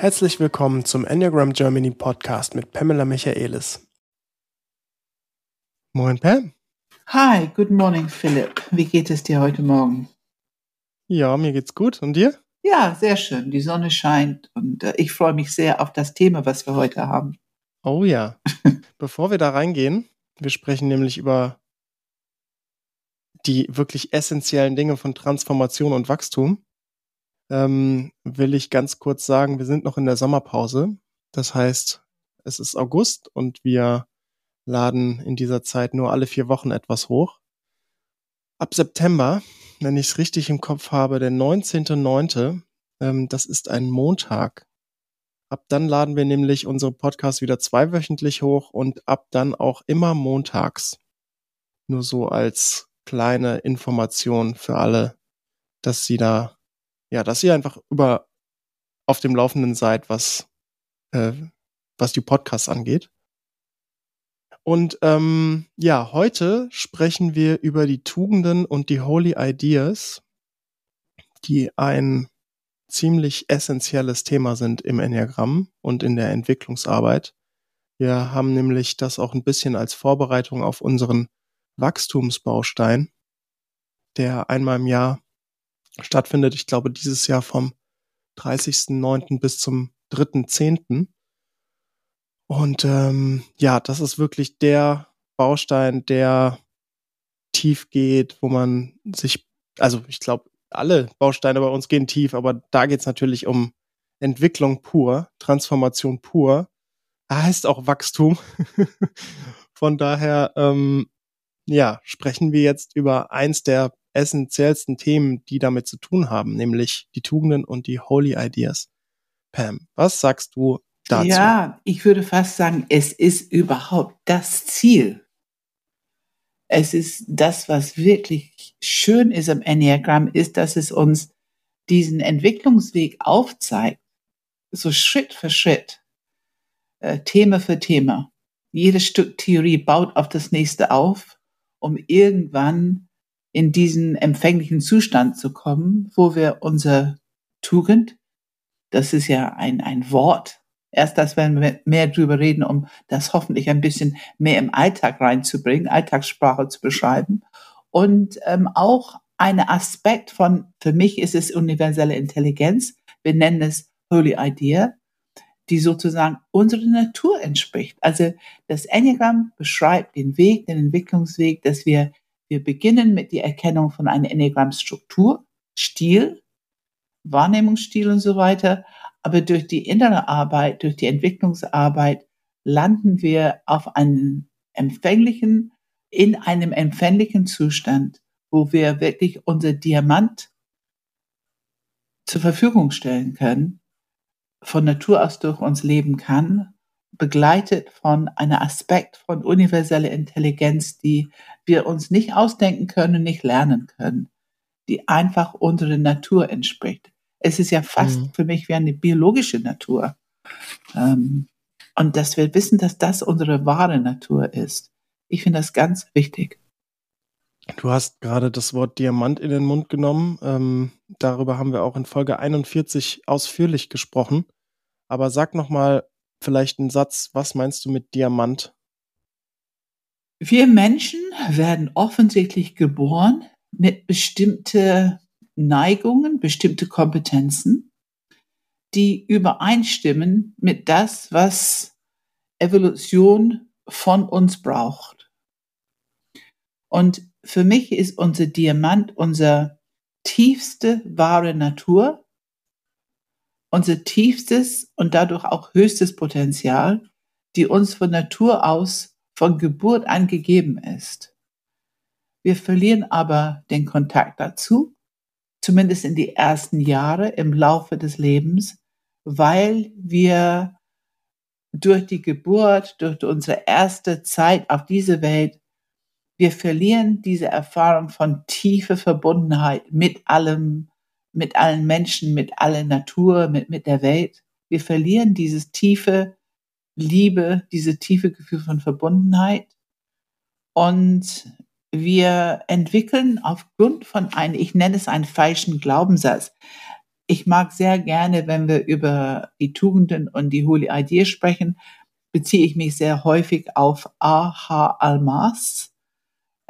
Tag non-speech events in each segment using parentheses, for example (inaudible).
Herzlich willkommen zum Enneagram Germany Podcast mit Pamela Michaelis. Moin Pam. Hi, good morning Philipp. Wie geht es dir heute Morgen? Ja, mir geht's gut. Und dir? Ja, sehr schön. Die Sonne scheint und äh, ich freue mich sehr auf das Thema, was wir heute haben. Oh ja. (laughs) Bevor wir da reingehen, wir sprechen nämlich über die wirklich essentiellen Dinge von Transformation und Wachstum, ähm, will ich ganz kurz sagen, wir sind noch in der Sommerpause. Das heißt, es ist August und wir laden in dieser Zeit nur alle vier Wochen etwas hoch. Ab September, wenn ich es richtig im Kopf habe, der 19.9., ähm, das ist ein Montag. Ab dann laden wir nämlich unsere Podcasts wieder zweiwöchentlich hoch und ab dann auch immer montags. Nur so als kleine Information für alle, dass sie da, ja, dass ihr einfach über auf dem Laufenden seid, was, äh, was die Podcasts angeht. Und ähm, ja, heute sprechen wir über die Tugenden und die Holy Ideas, die ein ziemlich essentielles Thema sind im Enneagramm und in der Entwicklungsarbeit. Wir haben nämlich das auch ein bisschen als Vorbereitung auf unseren Wachstumsbaustein, der einmal im Jahr stattfindet. Ich glaube, dieses Jahr vom 30.09. bis zum 3.10. Und ähm, ja, das ist wirklich der Baustein, der tief geht, wo man sich, also ich glaube, alle Bausteine bei uns gehen tief, aber da geht es natürlich um Entwicklung pur, Transformation pur. Da heißt auch Wachstum. (laughs) Von daher ähm, ja, sprechen wir jetzt über eins der essentiellsten Themen, die damit zu tun haben, nämlich die Tugenden und die Holy Ideas. Pam, was sagst du dazu? Ja, ich würde fast sagen, es ist überhaupt das Ziel. Es ist das, was wirklich schön ist am Enneagramm, ist, dass es uns diesen Entwicklungsweg aufzeigt, so Schritt für Schritt, äh, Thema für Thema. Jedes Stück Theorie baut auf das nächste auf um irgendwann in diesen empfänglichen Zustand zu kommen, wo wir unsere Tugend, das ist ja ein, ein Wort, erst das werden wir mehr drüber reden, um das hoffentlich ein bisschen mehr im Alltag reinzubringen, Alltagssprache zu beschreiben. Und ähm, auch ein Aspekt von, für mich ist es universelle Intelligenz, wir nennen es Holy Idea, die sozusagen unserer Natur entspricht. Also das Enneagramm beschreibt den Weg, den Entwicklungsweg, dass wir, wir beginnen mit der Erkennung von einer Enneagrammstruktur, Stil, Wahrnehmungsstil und so weiter. Aber durch die innere Arbeit, durch die Entwicklungsarbeit landen wir auf einen empfänglichen, in einem empfänglichen Zustand, wo wir wirklich unser Diamant zur Verfügung stellen können von Natur aus durch uns leben kann, begleitet von einem Aspekt von universeller Intelligenz, die wir uns nicht ausdenken können, nicht lernen können, die einfach unserer Natur entspricht. Es ist ja fast mhm. für mich wie eine biologische Natur. Ähm, und dass wir wissen, dass das unsere wahre Natur ist. Ich finde das ganz wichtig. Du hast gerade das Wort Diamant in den Mund genommen. Ähm, darüber haben wir auch in Folge 41 ausführlich gesprochen. Aber sag noch mal vielleicht einen Satz. Was meinst du mit Diamant? Wir Menschen werden offensichtlich geboren mit bestimmten Neigungen, bestimmte Kompetenzen, die übereinstimmen mit das, was Evolution von uns braucht. Und für mich ist unser Diamant unsere tiefste wahre Natur, unser tiefstes und dadurch auch höchstes Potenzial, die uns von Natur aus von Geburt an gegeben ist. Wir verlieren aber den Kontakt dazu, zumindest in die ersten Jahre im Laufe des Lebens, weil wir durch die Geburt, durch unsere erste Zeit auf dieser Welt wir verlieren diese Erfahrung von tiefer Verbundenheit mit allem, mit allen Menschen, mit aller Natur, mit, mit der Welt. Wir verlieren dieses tiefe Liebe, diese tiefe Gefühl von Verbundenheit. Und wir entwickeln aufgrund von einem, ich nenne es einen falschen Glaubenssatz. ich mag sehr gerne, wenn wir über die Tugenden und die Holy Idee sprechen, beziehe ich mich sehr häufig auf A.H. Almas.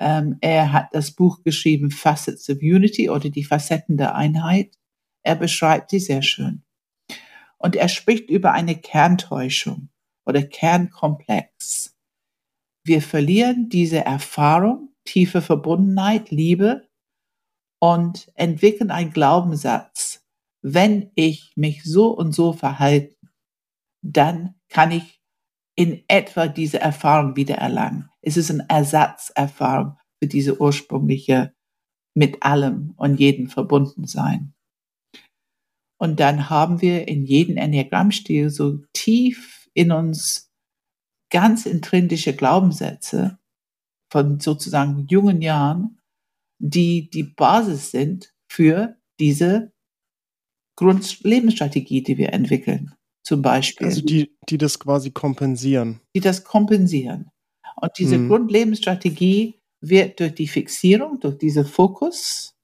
Ähm, er hat das Buch geschrieben Facets of Unity oder die Facetten der Einheit. Er beschreibt sie sehr schön. Und er spricht über eine Kerntäuschung oder Kernkomplex. Wir verlieren diese Erfahrung, tiefe Verbundenheit, Liebe und entwickeln einen Glaubenssatz. Wenn ich mich so und so verhalte, dann kann ich in etwa diese Erfahrung wieder erlangen. Es ist eine Ersatzerfahrung für diese ursprüngliche mit allem und jedem verbunden sein. Und dann haben wir in jedem Enneagrammstil so tief in uns ganz intrinsische Glaubenssätze von sozusagen jungen Jahren, die die Basis sind für diese Grundlebensstrategie, die wir entwickeln. Zum Beispiel. Also die, die das quasi kompensieren. Die das kompensieren. Und diese hm. Grundlebensstrategie wird durch die Fixierung, durch diesen Fokus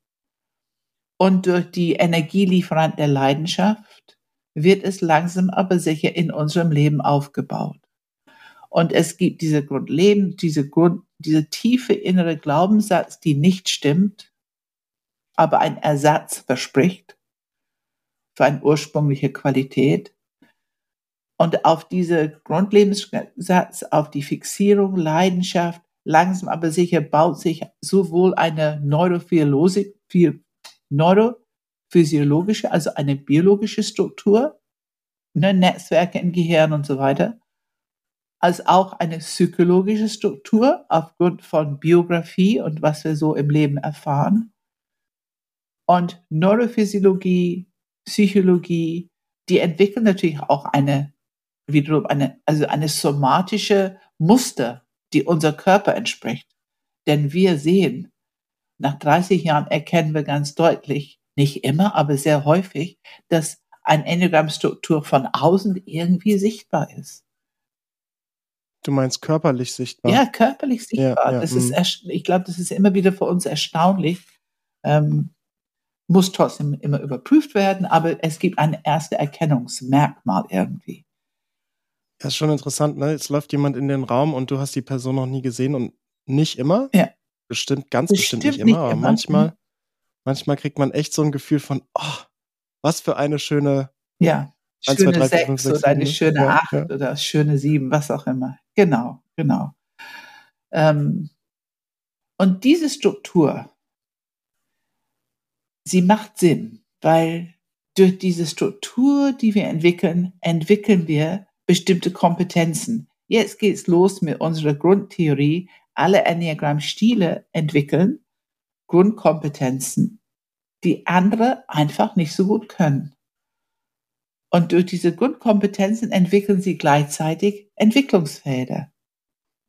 und durch die Energielieferant der Leidenschaft wird es langsam aber sicher in unserem Leben aufgebaut. Und es gibt diese Grundleben, diese Grund, diese tiefe innere Glaubenssatz, die nicht stimmt, aber ein Ersatz verspricht für eine ursprüngliche Qualität. Und auf diese Grundlebenssatz, auf die Fixierung, Leidenschaft, langsam aber sicher baut sich sowohl eine Neurophysiologische also eine biologische Struktur, ne, Netzwerke im Gehirn und so weiter, als auch eine psychologische Struktur aufgrund von Biografie und was wir so im Leben erfahren. Und Neurophysiologie, Psychologie, die entwickeln natürlich auch eine, wiederum eine, also eine somatische Muster, die unser Körper entspricht. Denn wir sehen, nach 30 Jahren erkennen wir ganz deutlich, nicht immer, aber sehr häufig, dass eine Enneagramm-Struktur von außen irgendwie sichtbar ist. Du meinst körperlich sichtbar? Ja, körperlich sichtbar. Ja, ja, das ist, mhm. ich glaube, das ist immer wieder für uns erstaunlich. Ähm, muss trotzdem immer überprüft werden, aber es gibt ein erste Erkennungsmerkmal irgendwie. Das ist schon interessant, ne? Jetzt läuft jemand in den Raum und du hast die Person noch nie gesehen und nicht immer. Ja. Bestimmt, ganz bestimmt, bestimmt nicht immer, aber immer. manchmal, manchmal kriegt man echt so ein Gefühl von, oh, was für eine schöne. Ja, 1, schöne 2, 3, 4, 5, 6, oder eine schöne ja, 8 ja. oder schöne 7, was auch immer. Genau, genau. Ähm, und diese Struktur, sie macht Sinn, weil durch diese Struktur, die wir entwickeln, entwickeln wir bestimmte Kompetenzen. Jetzt geht's los mit unserer Grundtheorie, alle Enneagramm-Stile entwickeln Grundkompetenzen, die andere einfach nicht so gut können. Und durch diese Grundkompetenzen entwickeln sie gleichzeitig Entwicklungsfelder,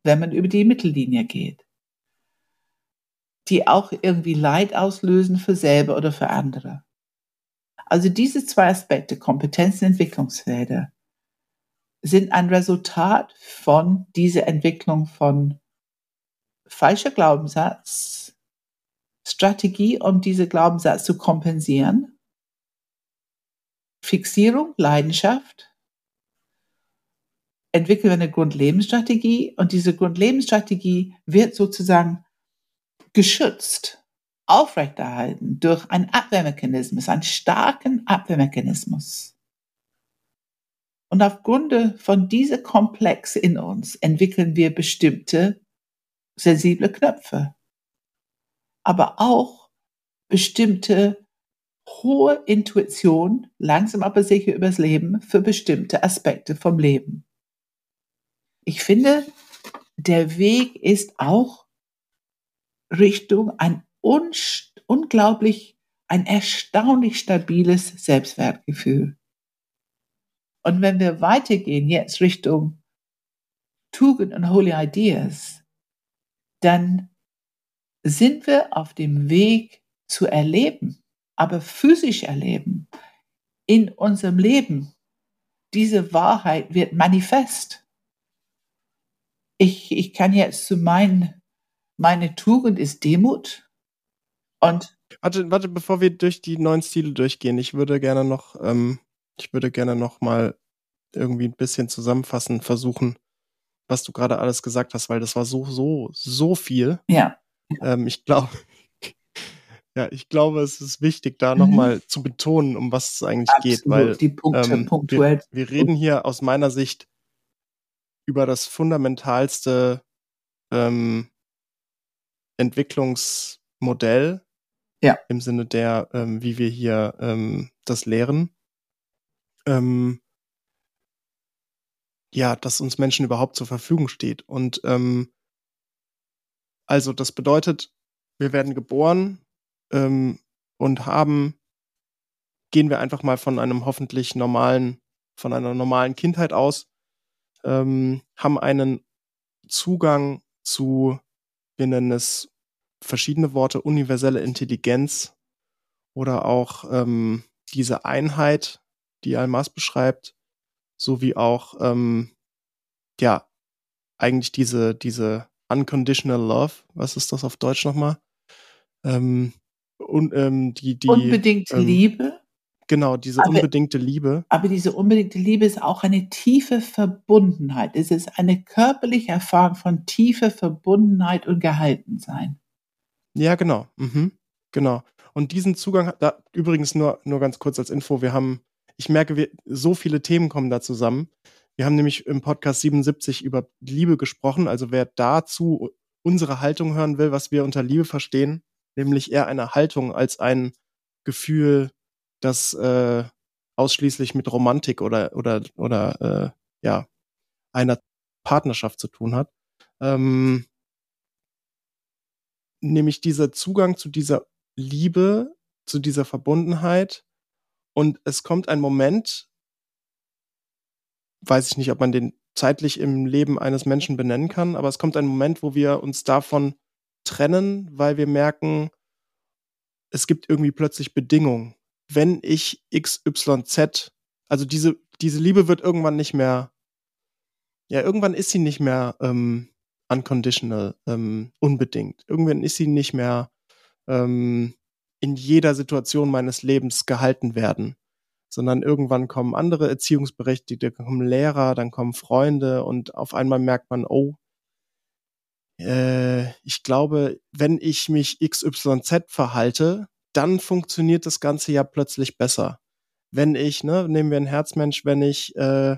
wenn man über die Mittellinie geht, die auch irgendwie Leid auslösen für selber oder für andere. Also diese zwei Aspekte, Kompetenzen, Entwicklungsfelder, sind ein Resultat von dieser Entwicklung von falscher Glaubenssatz, Strategie, um diese Glaubenssatz zu kompensieren, Fixierung, Leidenschaft, entwickeln wir eine Grundlebensstrategie und diese Grundlebensstrategie wird sozusagen geschützt, aufrechterhalten durch einen Abwehrmechanismus, einen starken Abwehrmechanismus. Und aufgrund von dieser Komplex in uns entwickeln wir bestimmte sensible Knöpfe, aber auch bestimmte hohe Intuition, langsam aber sicher übers Leben, für bestimmte Aspekte vom Leben. Ich finde, der Weg ist auch Richtung ein unglaublich, ein erstaunlich stabiles Selbstwertgefühl. Und wenn wir weitergehen jetzt Richtung Tugend und Holy Ideas, dann sind wir auf dem Weg zu erleben, aber physisch erleben, in unserem Leben. Diese Wahrheit wird manifest. Ich, ich kann jetzt zu meinen, meine Tugend ist Demut und Warte, warte, bevor wir durch die neuen Stile durchgehen, ich würde gerne noch, ähm, ich würde gerne noch mal irgendwie ein bisschen zusammenfassen, versuchen, was du gerade alles gesagt hast, weil das war so, so, so viel. Ja. Ähm, ich glaube, (laughs) ja, ich glaube, es ist wichtig, da mhm. nochmal zu betonen, um was es eigentlich Absolut, geht, weil die Punkte ähm. Wir, wir, reden hier aus meiner Sicht über das fundamentalste ähm, Entwicklungsmodell ja. im Sinne der, ähm, wie wir hier ähm, das lehren. Ähm, ja, dass uns Menschen überhaupt zur Verfügung steht. Und ähm, also das bedeutet, wir werden geboren ähm, und haben, gehen wir einfach mal von einem hoffentlich normalen, von einer normalen Kindheit aus, ähm, haben einen Zugang zu, wir nennen es verschiedene Worte, universelle Intelligenz oder auch ähm, diese Einheit, die Almas beschreibt, sowie auch ähm, ja eigentlich diese diese unconditional love. Was ist das auf Deutsch nochmal? Ähm, und ähm, die die unbedingte ähm, Liebe. Genau, diese aber, unbedingte Liebe. Aber diese unbedingte Liebe ist auch eine tiefe Verbundenheit. Es ist eine körperliche Erfahrung von tiefer Verbundenheit und Gehaltensein. Ja, genau. Mhm. Genau. Und diesen Zugang, da, übrigens nur, nur ganz kurz als Info, wir haben, ich merke, wir, so viele Themen kommen da zusammen. Wir haben nämlich im Podcast 77 über Liebe gesprochen. Also wer dazu unsere Haltung hören will, was wir unter Liebe verstehen, nämlich eher eine Haltung als ein Gefühl, das äh, ausschließlich mit Romantik oder oder oder äh, ja einer Partnerschaft zu tun hat. Ähm, nämlich dieser Zugang zu dieser Liebe, zu dieser Verbundenheit. Und es kommt ein Moment, weiß ich nicht, ob man den zeitlich im Leben eines Menschen benennen kann, aber es kommt ein Moment, wo wir uns davon trennen, weil wir merken, es gibt irgendwie plötzlich Bedingungen. Wenn ich XYZ, also diese, diese Liebe wird irgendwann nicht mehr, ja, irgendwann ist sie nicht mehr ähm, unconditional, ähm, unbedingt. Irgendwann ist sie nicht mehr ähm, in jeder Situation meines Lebens gehalten werden, sondern irgendwann kommen andere Erziehungsberechtigte, kommen Lehrer, dann kommen Freunde und auf einmal merkt man, oh, äh, ich glaube, wenn ich mich XYZ verhalte, dann funktioniert das Ganze ja plötzlich besser. Wenn ich, ne, nehmen wir einen Herzmensch, wenn ich äh,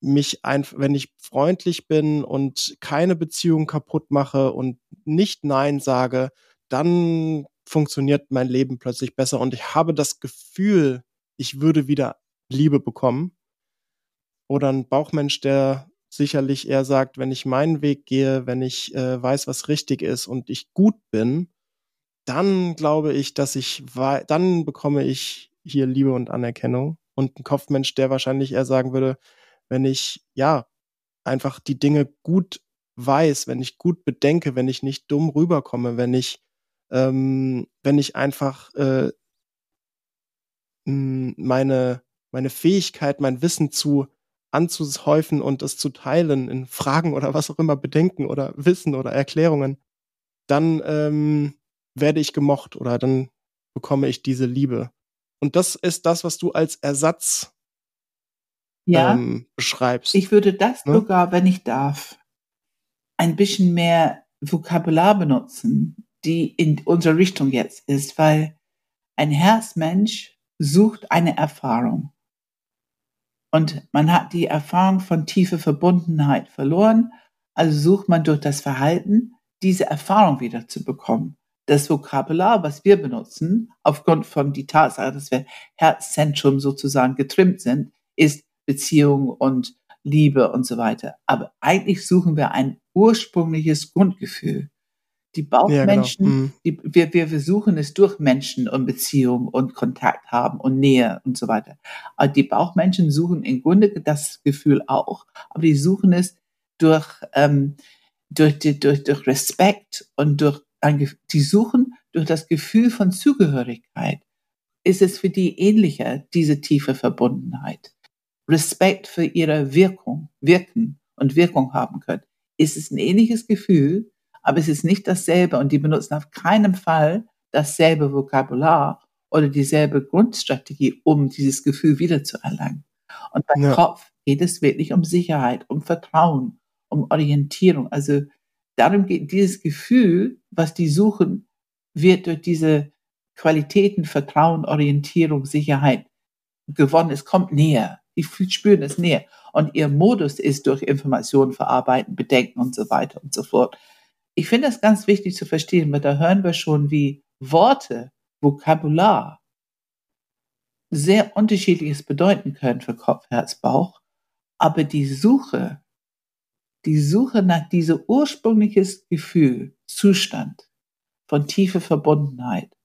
mich einfach, wenn ich freundlich bin und keine Beziehung kaputt mache und nicht Nein sage, dann funktioniert mein Leben plötzlich besser und ich habe das Gefühl, ich würde wieder Liebe bekommen. Oder ein Bauchmensch, der sicherlich eher sagt, wenn ich meinen Weg gehe, wenn ich äh, weiß, was richtig ist und ich gut bin, dann glaube ich, dass ich, dann bekomme ich hier Liebe und Anerkennung. Und ein Kopfmensch, der wahrscheinlich eher sagen würde, wenn ich, ja, einfach die Dinge gut weiß, wenn ich gut bedenke, wenn ich nicht dumm rüberkomme, wenn ich, ähm, wenn ich einfach äh, meine, meine Fähigkeit, mein Wissen zu anzuhäufen und es zu teilen in Fragen oder was auch immer, Bedenken oder Wissen oder Erklärungen, dann ähm, werde ich gemocht oder dann bekomme ich diese Liebe. Und das ist das, was du als Ersatz ja, ähm, beschreibst. Ich würde das ne? sogar, wenn ich darf, ein bisschen mehr Vokabular benutzen, die in unserer Richtung jetzt ist, weil ein Herzmensch sucht eine Erfahrung. Und man hat die Erfahrung von tiefer Verbundenheit verloren, also sucht man durch das Verhalten, diese Erfahrung wieder zu bekommen. Das Vokabular, was wir benutzen, aufgrund von die Tatsache, dass wir Herzzentrum sozusagen getrimmt sind, ist Beziehung und Liebe und so weiter. Aber eigentlich suchen wir ein ursprüngliches Grundgefühl. Die Bauchmenschen, ja, genau. mhm. die, wir, wir versuchen es durch Menschen und Beziehung und Kontakt haben und Nähe und so weiter. Aber die Bauchmenschen suchen im Grunde das Gefühl auch, aber die suchen es durch, ähm, durch, die, durch, durch Respekt und durch ein, die suchen durch das Gefühl von Zugehörigkeit. Ist es für die ähnlicher, diese tiefe Verbundenheit? Respekt für ihre Wirkung, wirken und Wirkung haben können. Ist es ein ähnliches Gefühl, aber es ist nicht dasselbe und die benutzen auf keinen Fall dasselbe Vokabular oder dieselbe Grundstrategie, um dieses Gefühl wiederzuerlangen. Und beim ja. Kopf geht es wirklich um Sicherheit, um Vertrauen, um Orientierung. Also darum geht dieses Gefühl, was die suchen, wird durch diese Qualitäten, Vertrauen, Orientierung, Sicherheit gewonnen. Es kommt näher. Die spüren es näher. Und ihr Modus ist durch Informationen verarbeiten, bedenken und so weiter und so fort. Ich finde das ganz wichtig zu verstehen, weil da hören wir schon, wie Worte, Vokabular sehr unterschiedliches bedeuten können für Kopf, Herz, Bauch. Aber die Suche, die Suche nach diesem ursprüngliches Gefühl, Zustand von tiefe Verbundenheit,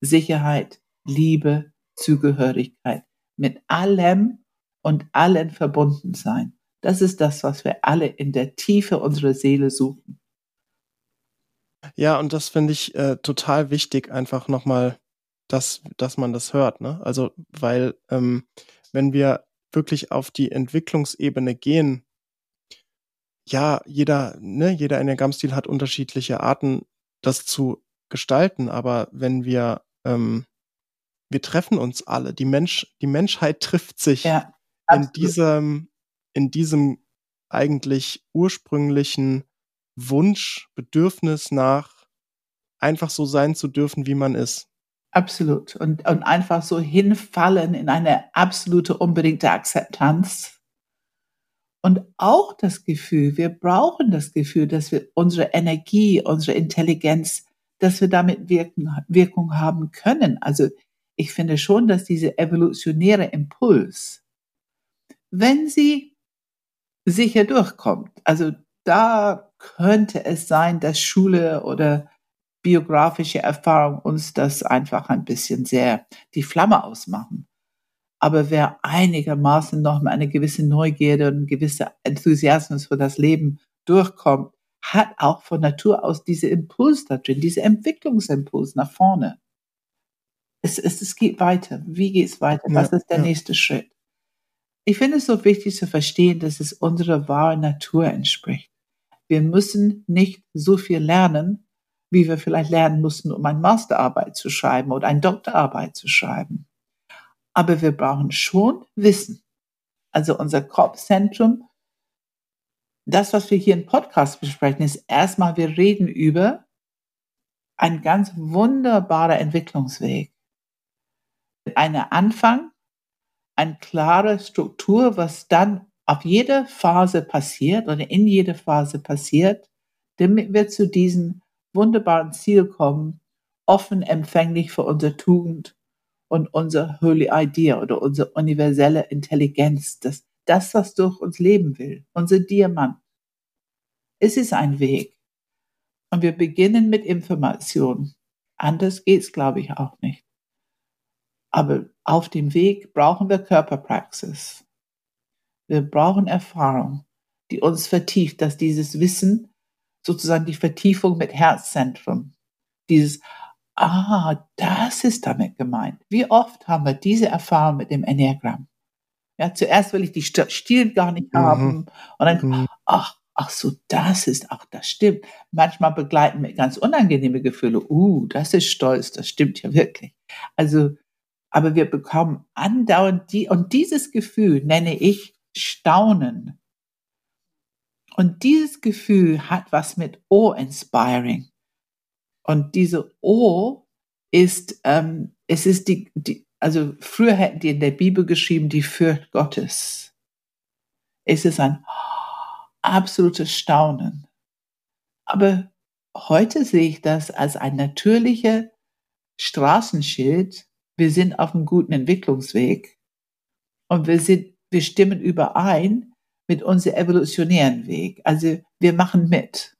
Sicherheit, Liebe, Zugehörigkeit, mit allem und allen verbunden sein. Das ist das, was wir alle in der Tiefe unserer Seele suchen. Ja, und das finde ich äh, total wichtig, einfach nochmal, dass, dass man das hört. Ne? Also, weil ähm, wenn wir wirklich auf die Entwicklungsebene gehen, ja, jeder, ne, jeder Enneagramm-Stil hat unterschiedliche Arten, das zu gestalten, aber wenn wir, ähm, wir treffen uns alle, die Mensch, die Menschheit (laughs) trifft sich ja, in diesem, in diesem eigentlich ursprünglichen Wunsch, Bedürfnis nach einfach so sein zu dürfen, wie man ist. Absolut. Und, und einfach so hinfallen in eine absolute, unbedingte Akzeptanz. Und auch das Gefühl, wir brauchen das Gefühl, dass wir unsere Energie, unsere Intelligenz, dass wir damit Wirken, Wirkung haben können. Also ich finde schon, dass diese evolutionäre Impuls, wenn sie sicher durchkommt, also da könnte es sein, dass Schule oder biografische Erfahrung uns das einfach ein bisschen sehr die Flamme ausmachen. Aber wer einigermaßen noch mal eine gewisse Neugierde und ein gewisser Enthusiasmus für das Leben durchkommt, hat auch von Natur aus diese Impuls da drin, diese Entwicklungsimpuls nach vorne. Es, es, es geht weiter. Wie geht es weiter? Was ja, ist der ja. nächste Schritt? Ich finde es so wichtig zu verstehen, dass es unserer wahren Natur entspricht. Wir müssen nicht so viel lernen, wie wir vielleicht lernen mussten, um eine Masterarbeit zu schreiben oder eine Doktorarbeit zu schreiben. Aber wir brauchen schon Wissen. Also unser Kopfzentrum, das, was wir hier im Podcast besprechen, ist erstmal, wir reden über einen ganz wunderbarer Entwicklungsweg. Eine Anfang, eine klare Struktur, was dann auf jede Phase passiert oder in jede Phase passiert, damit wir zu diesem wunderbaren Ziel kommen, offen empfänglich für unsere Tugend und unsere Holy Idea oder unsere universelle Intelligenz, das, das, was durch uns leben will, unser Diamant. Es ist ein Weg. Und wir beginnen mit Information. Anders geht's, glaube ich, auch nicht. Aber auf dem Weg brauchen wir Körperpraxis. Wir brauchen Erfahrung, die uns vertieft, dass dieses Wissen sozusagen die Vertiefung mit Herzzentrum, dieses, ah, das ist damit gemeint. Wie oft haben wir diese Erfahrung mit dem Enneagramm? Ja, zuerst will ich die Stil gar nicht mhm. haben und dann, mhm. ach, ach so, das ist, ach, das stimmt. Manchmal begleiten wir ganz unangenehme Gefühle. Uh, das ist stolz, das stimmt ja wirklich. Also, aber wir bekommen andauernd die, und dieses Gefühl nenne ich Staunen. Und dieses Gefühl hat was mit O-inspiring. Und diese O ist, ähm, es ist die, die, also früher hätten die in der Bibel geschrieben, die Furcht Gottes. Es ist ein absolutes Staunen. Aber heute sehe ich das als ein natürlicher Straßenschild. Wir sind auf einem guten Entwicklungsweg und wir sind wir stimmen überein mit unserem evolutionären Weg. Also wir machen mit.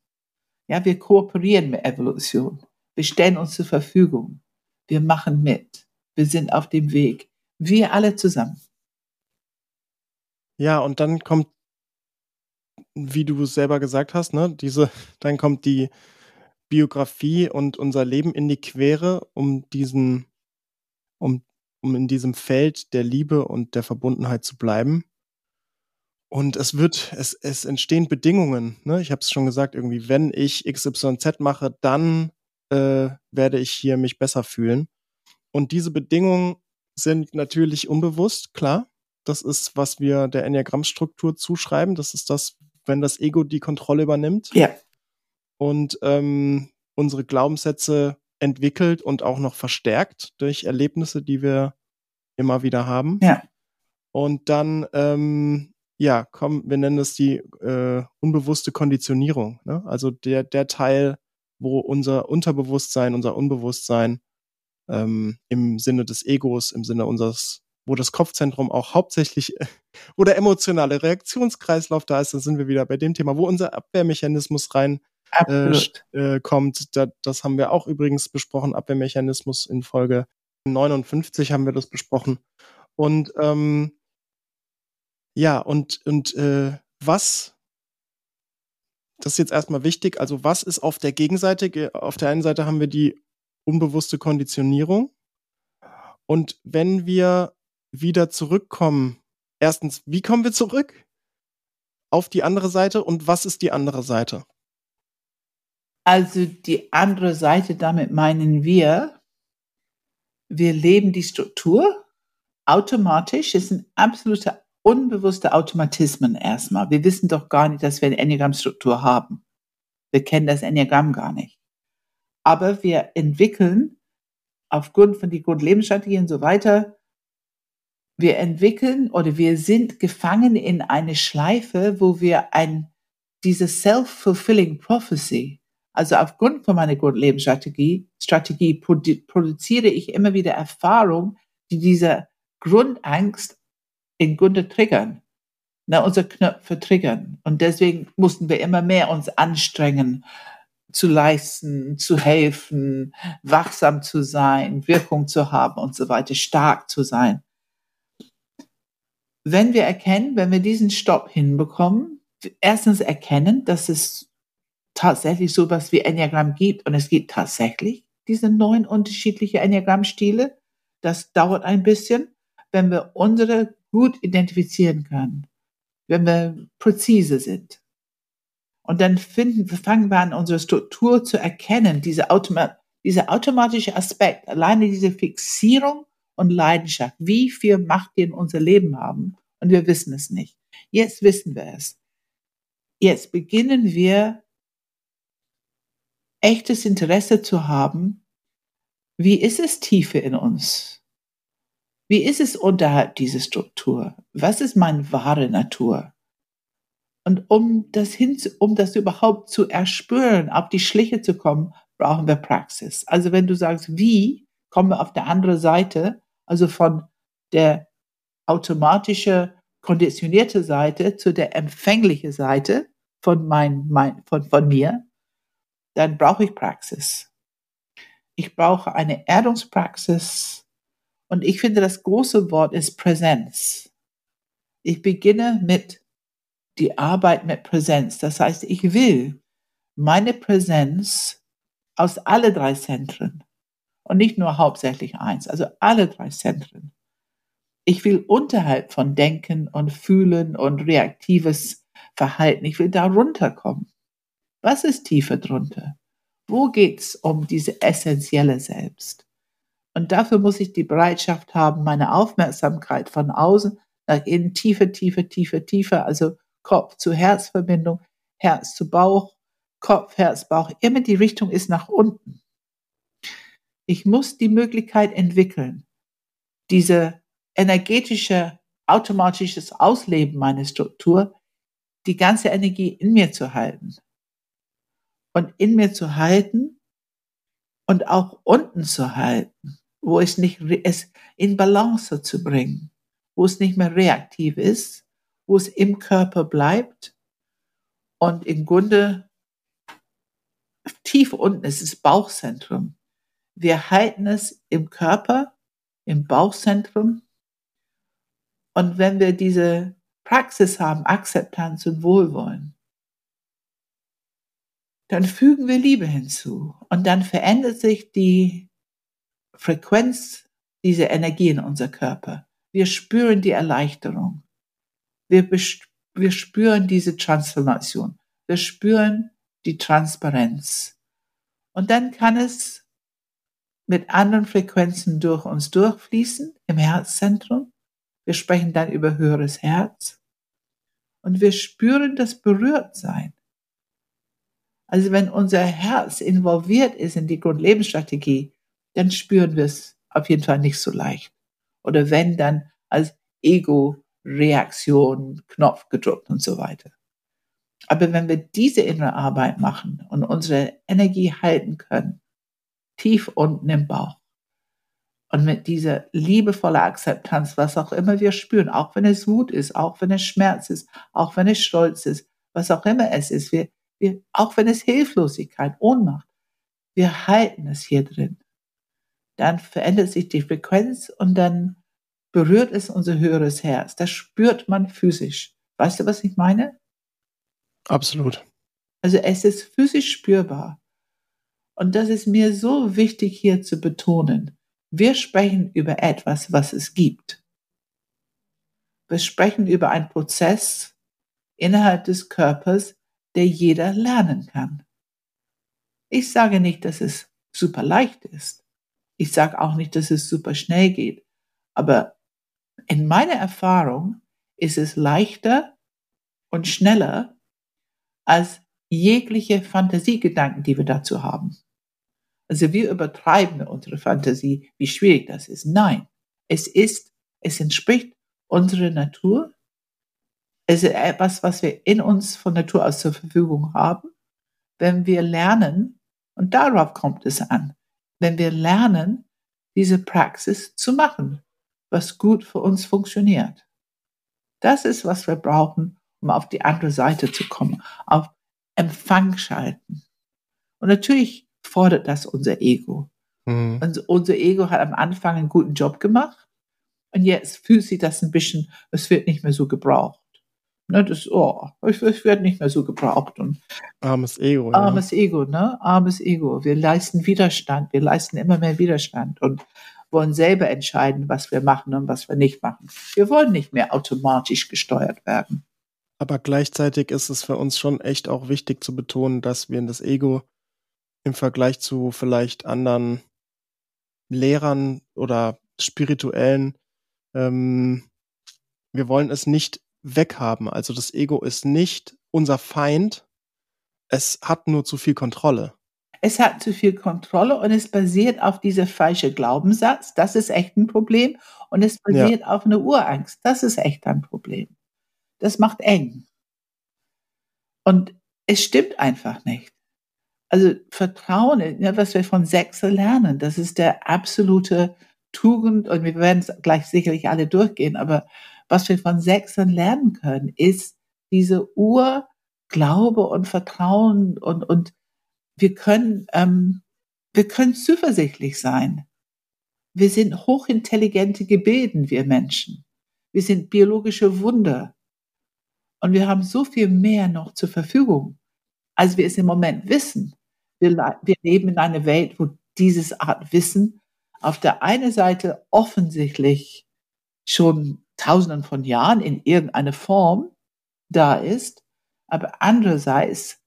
Ja, wir kooperieren mit Evolution. Wir stellen uns zur Verfügung. Wir machen mit. Wir sind auf dem Weg. Wir alle zusammen. Ja, und dann kommt, wie du es selber gesagt hast, ne, diese, dann kommt die Biografie und unser Leben in die Quere, um diesen, um um in diesem Feld der Liebe und der Verbundenheit zu bleiben. Und es wird, es, es entstehen Bedingungen. Ne? Ich habe es schon gesagt, irgendwie, wenn ich XYZ mache, dann äh, werde ich hier mich besser fühlen. Und diese Bedingungen sind natürlich unbewusst, klar. Das ist, was wir der Enneagrammstruktur zuschreiben. Das ist das, wenn das Ego die Kontrolle übernimmt. Ja. Und ähm, unsere Glaubenssätze entwickelt und auch noch verstärkt durch Erlebnisse, die wir immer wieder haben. Ja. Und dann, ähm, ja, komm, wir nennen das die äh, unbewusste Konditionierung. Ne? Also der, der Teil, wo unser Unterbewusstsein, unser Unbewusstsein ähm, im Sinne des Egos, im Sinne unseres, wo das Kopfzentrum auch hauptsächlich, (laughs) wo der emotionale Reaktionskreislauf da ist, dann sind wir wieder bei dem Thema, wo unser Abwehrmechanismus rein äh, äh, kommt. Da, das haben wir auch übrigens besprochen, Abwehrmechanismus in Folge 59 haben wir das besprochen. Und ähm, ja, und, und äh, was, das ist jetzt erstmal wichtig, also was ist auf der Gegenseite? Auf der einen Seite haben wir die unbewusste Konditionierung. Und wenn wir wieder zurückkommen, erstens, wie kommen wir zurück auf die andere Seite und was ist die andere Seite? Also die andere Seite, damit meinen wir, wir leben die Struktur automatisch. Es sind absolute unbewusste Automatismen erstmal. Wir wissen doch gar nicht, dass wir eine Enneagramm-Struktur haben. Wir kennen das Enneagramm gar nicht. Aber wir entwickeln aufgrund von die Grundlebensstrategie und so weiter, wir entwickeln oder wir sind gefangen in eine Schleife, wo wir ein, diese self-fulfilling prophecy, also aufgrund von meiner Grundlebensstrategie, Strategie produ produziere ich immer wieder Erfahrungen, die diese Grundangst im Grunde triggern, na, unsere Knöpfe triggern. Und deswegen mussten wir immer mehr uns anstrengen, zu leisten, zu helfen, wachsam zu sein, Wirkung zu haben und so weiter, stark zu sein. Wenn wir erkennen, wenn wir diesen Stopp hinbekommen, erstens erkennen, dass es tatsächlich sowas wie Enneagramm gibt und es gibt tatsächlich diese neun unterschiedliche Enneagramm-Stile. Das dauert ein bisschen, wenn wir unsere gut identifizieren können, wenn wir präzise sind. Und dann finden, fangen wir an, unsere Struktur zu erkennen, diese Automa dieser automatische Aspekt, alleine diese Fixierung und Leidenschaft, wie viel Macht die in unser Leben haben. Und wir wissen es nicht. Jetzt wissen wir es. Jetzt beginnen wir echtes Interesse zu haben. Wie ist es Tiefe in uns? Wie ist es unterhalb dieser Struktur? Was ist meine wahre Natur? Und um das hin, um das überhaupt zu erspüren, auf die Schliche zu kommen, brauchen wir Praxis. Also wenn du sagst, wie, kommen wir auf der anderen Seite, also von der automatische, konditionierte Seite zu der empfängliche Seite von mein, mein, von, von mir, dann brauche ich Praxis. Ich brauche eine Erdungspraxis. Und ich finde, das große Wort ist Präsenz. Ich beginne mit die Arbeit mit Präsenz. Das heißt, ich will meine Präsenz aus alle drei Zentren und nicht nur hauptsächlich eins, also alle drei Zentren. Ich will unterhalb von Denken und Fühlen und reaktives Verhalten, ich will da runterkommen. Was ist tiefer drunter? Wo geht's um diese essentielle Selbst? Und dafür muss ich die Bereitschaft haben, meine Aufmerksamkeit von außen nach innen tiefer, tiefer, tiefer, tiefer, also Kopf zu Herzverbindung, Herz zu Bauch, Kopf, Herz, Bauch. Immer die Richtung ist nach unten. Ich muss die Möglichkeit entwickeln, diese energetische, automatisches Ausleben meiner Struktur, die ganze Energie in mir zu halten. Und in mir zu halten und auch unten zu halten, wo es nicht, es in Balance zu bringen, wo es nicht mehr reaktiv ist, wo es im Körper bleibt und im Grunde tief unten ist das Bauchzentrum. Wir halten es im Körper, im Bauchzentrum. Und wenn wir diese Praxis haben, Akzeptanz und Wohlwollen, dann fügen wir Liebe hinzu. Und dann verändert sich die Frequenz dieser Energie in unser Körper. Wir spüren die Erleichterung. Wir, wir spüren diese Transformation. Wir spüren die Transparenz. Und dann kann es mit anderen Frequenzen durch uns durchfließen im Herzzentrum. Wir sprechen dann über höheres Herz. Und wir spüren das Berührtsein. Also wenn unser Herz involviert ist in die Grundlebensstrategie, dann spüren wir es auf jeden Fall nicht so leicht. Oder wenn dann als Ego-Reaktion, Knopf gedrückt und so weiter. Aber wenn wir diese innere Arbeit machen und unsere Energie halten können, tief unten im Bauch, und mit dieser liebevollen Akzeptanz, was auch immer wir spüren, auch wenn es Wut ist, auch wenn es Schmerz ist, auch wenn es Stolz ist, was auch immer es ist, wir, wir, auch wenn es Hilflosigkeit, Ohnmacht, wir halten es hier drin. Dann verändert sich die Frequenz und dann berührt es unser höheres Herz. Das spürt man physisch. Weißt du, was ich meine? Absolut. Also es ist physisch spürbar. Und das ist mir so wichtig hier zu betonen. Wir sprechen über etwas, was es gibt. Wir sprechen über einen Prozess innerhalb des Körpers, der jeder lernen kann. Ich sage nicht, dass es super leicht ist. Ich sage auch nicht, dass es super schnell geht. Aber in meiner Erfahrung ist es leichter und schneller als jegliche Fantasiegedanken, die wir dazu haben. Also wir übertreiben unsere Fantasie, wie schwierig das ist. Nein, es ist, es entspricht unserer Natur. Es ist etwas, was wir in uns von Natur aus zur Verfügung haben. Wenn wir lernen, und darauf kommt es an, wenn wir lernen, diese Praxis zu machen, was gut für uns funktioniert. Das ist, was wir brauchen, um auf die andere Seite zu kommen, auf Empfang schalten. Und natürlich fordert das unser Ego. Mhm. Und unser Ego hat am Anfang einen guten Job gemacht und jetzt fühlt sich das ein bisschen, es wird nicht mehr so gebraucht. Ne, das, oh, ich, ich werde nicht mehr so gebraucht. Und armes Ego. Armes ja. Ego, ne? Armes Ego. Wir leisten Widerstand, wir leisten immer mehr Widerstand und wollen selber entscheiden, was wir machen und was wir nicht machen. Wir wollen nicht mehr automatisch gesteuert werden. Aber gleichzeitig ist es für uns schon echt auch wichtig zu betonen, dass wir in das Ego im Vergleich zu vielleicht anderen Lehrern oder spirituellen, ähm, wir wollen es nicht weghaben. Also das Ego ist nicht unser Feind, es hat nur zu viel Kontrolle. Es hat zu viel Kontrolle und es basiert auf dieser falschen Glaubenssatz. Das ist echt ein Problem. Und es basiert ja. auf einer Urangst. Das ist echt ein Problem. Das macht eng. Und es stimmt einfach nicht. Also Vertrauen, was wir von Sechse lernen, das ist der absolute Tugend und wir werden es gleich sicherlich alle durchgehen, aber was wir von Sechsen lernen können, ist diese Urglaube und Vertrauen und, und wir können, ähm, wir können zuversichtlich sein. Wir sind hochintelligente Gebilden, wir Menschen. Wir sind biologische Wunder. Und wir haben so viel mehr noch zur Verfügung, als wir es im Moment wissen. Wir, wir leben in einer Welt, wo dieses Art Wissen auf der einen Seite offensichtlich schon tausenden von Jahren in irgendeiner Form da ist, aber andererseits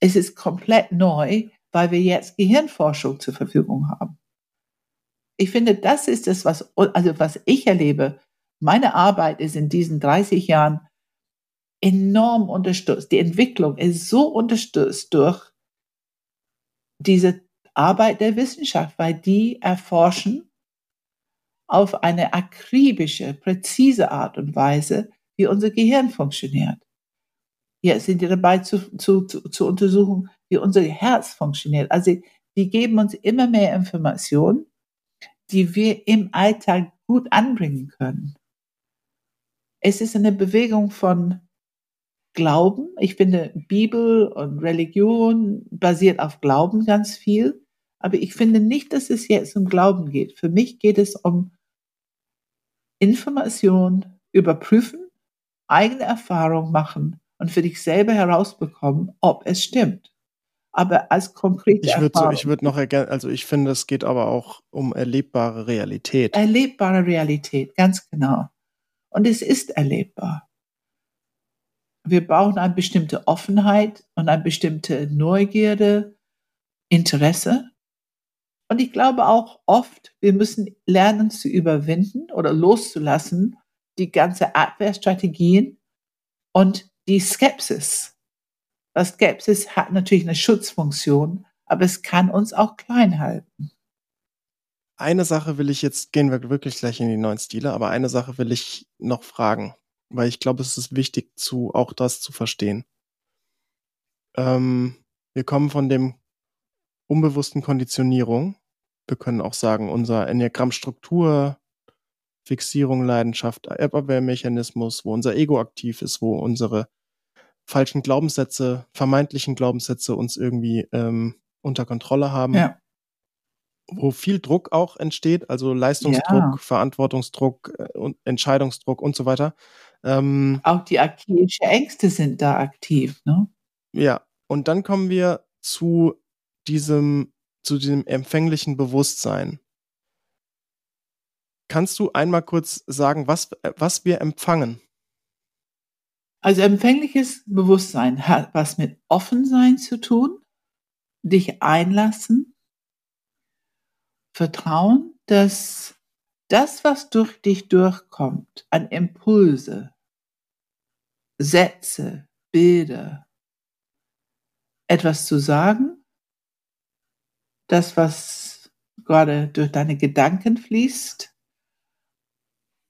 es ist komplett neu, weil wir jetzt Gehirnforschung zur Verfügung haben. Ich finde, das ist es, was, also was ich erlebe. Meine Arbeit ist in diesen 30 Jahren enorm unterstützt. Die Entwicklung ist so unterstützt durch diese Arbeit der Wissenschaft, weil die erforschen auf eine akribische, präzise Art und Weise, wie unser Gehirn funktioniert. Jetzt sind die dabei zu, zu, zu, zu untersuchen, wie unser Herz funktioniert. Also die geben uns immer mehr Informationen, die wir im Alltag gut anbringen können. Es ist eine Bewegung von Glauben. Ich finde, Bibel und Religion basiert auf Glauben ganz viel. Aber ich finde nicht, dass es jetzt um Glauben geht. Für mich geht es um Information, überprüfen, eigene Erfahrung machen und für dich selber herausbekommen, ob es stimmt. Aber als konkrete ich würd Erfahrung. So, ich würde noch ergänzen, also ich finde, es geht aber auch um erlebbare Realität. Erlebbare Realität, ganz genau. Und es ist erlebbar wir brauchen eine bestimmte Offenheit und eine bestimmte Neugierde Interesse. Und ich glaube auch oft, wir müssen lernen zu überwinden oder loszulassen, die ganze Abwehrstrategien und die Skepsis. Weil Skepsis hat natürlich eine Schutzfunktion, aber es kann uns auch klein halten. Eine Sache will ich jetzt, gehen wir wirklich gleich in die neuen Stile, aber eine Sache will ich noch fragen, weil ich glaube, es ist wichtig, zu, auch das zu verstehen. Ähm, wir kommen von dem unbewussten Konditionierung. Wir können auch sagen, unser Enneagramm-Struktur, Fixierung, Leidenschaft, Abwehrmechanismus, wo unser Ego aktiv ist, wo unsere falschen Glaubenssätze, vermeintlichen Glaubenssätze uns irgendwie ähm, unter Kontrolle haben. Ja. Wo viel Druck auch entsteht, also Leistungsdruck, ja. Verantwortungsdruck, äh, Entscheidungsdruck und so weiter. Ähm, auch die archaische Ängste sind da aktiv, ne? Ja, und dann kommen wir zu diesem, zu diesem empfänglichen Bewusstsein. Kannst du einmal kurz sagen, was, was wir empfangen? Also empfängliches Bewusstsein hat was mit Offensein zu tun, dich einlassen, Vertrauen, dass das, was durch dich durchkommt, an Impulse, Sätze, Bilder, etwas zu sagen, das, was gerade durch deine Gedanken fließt,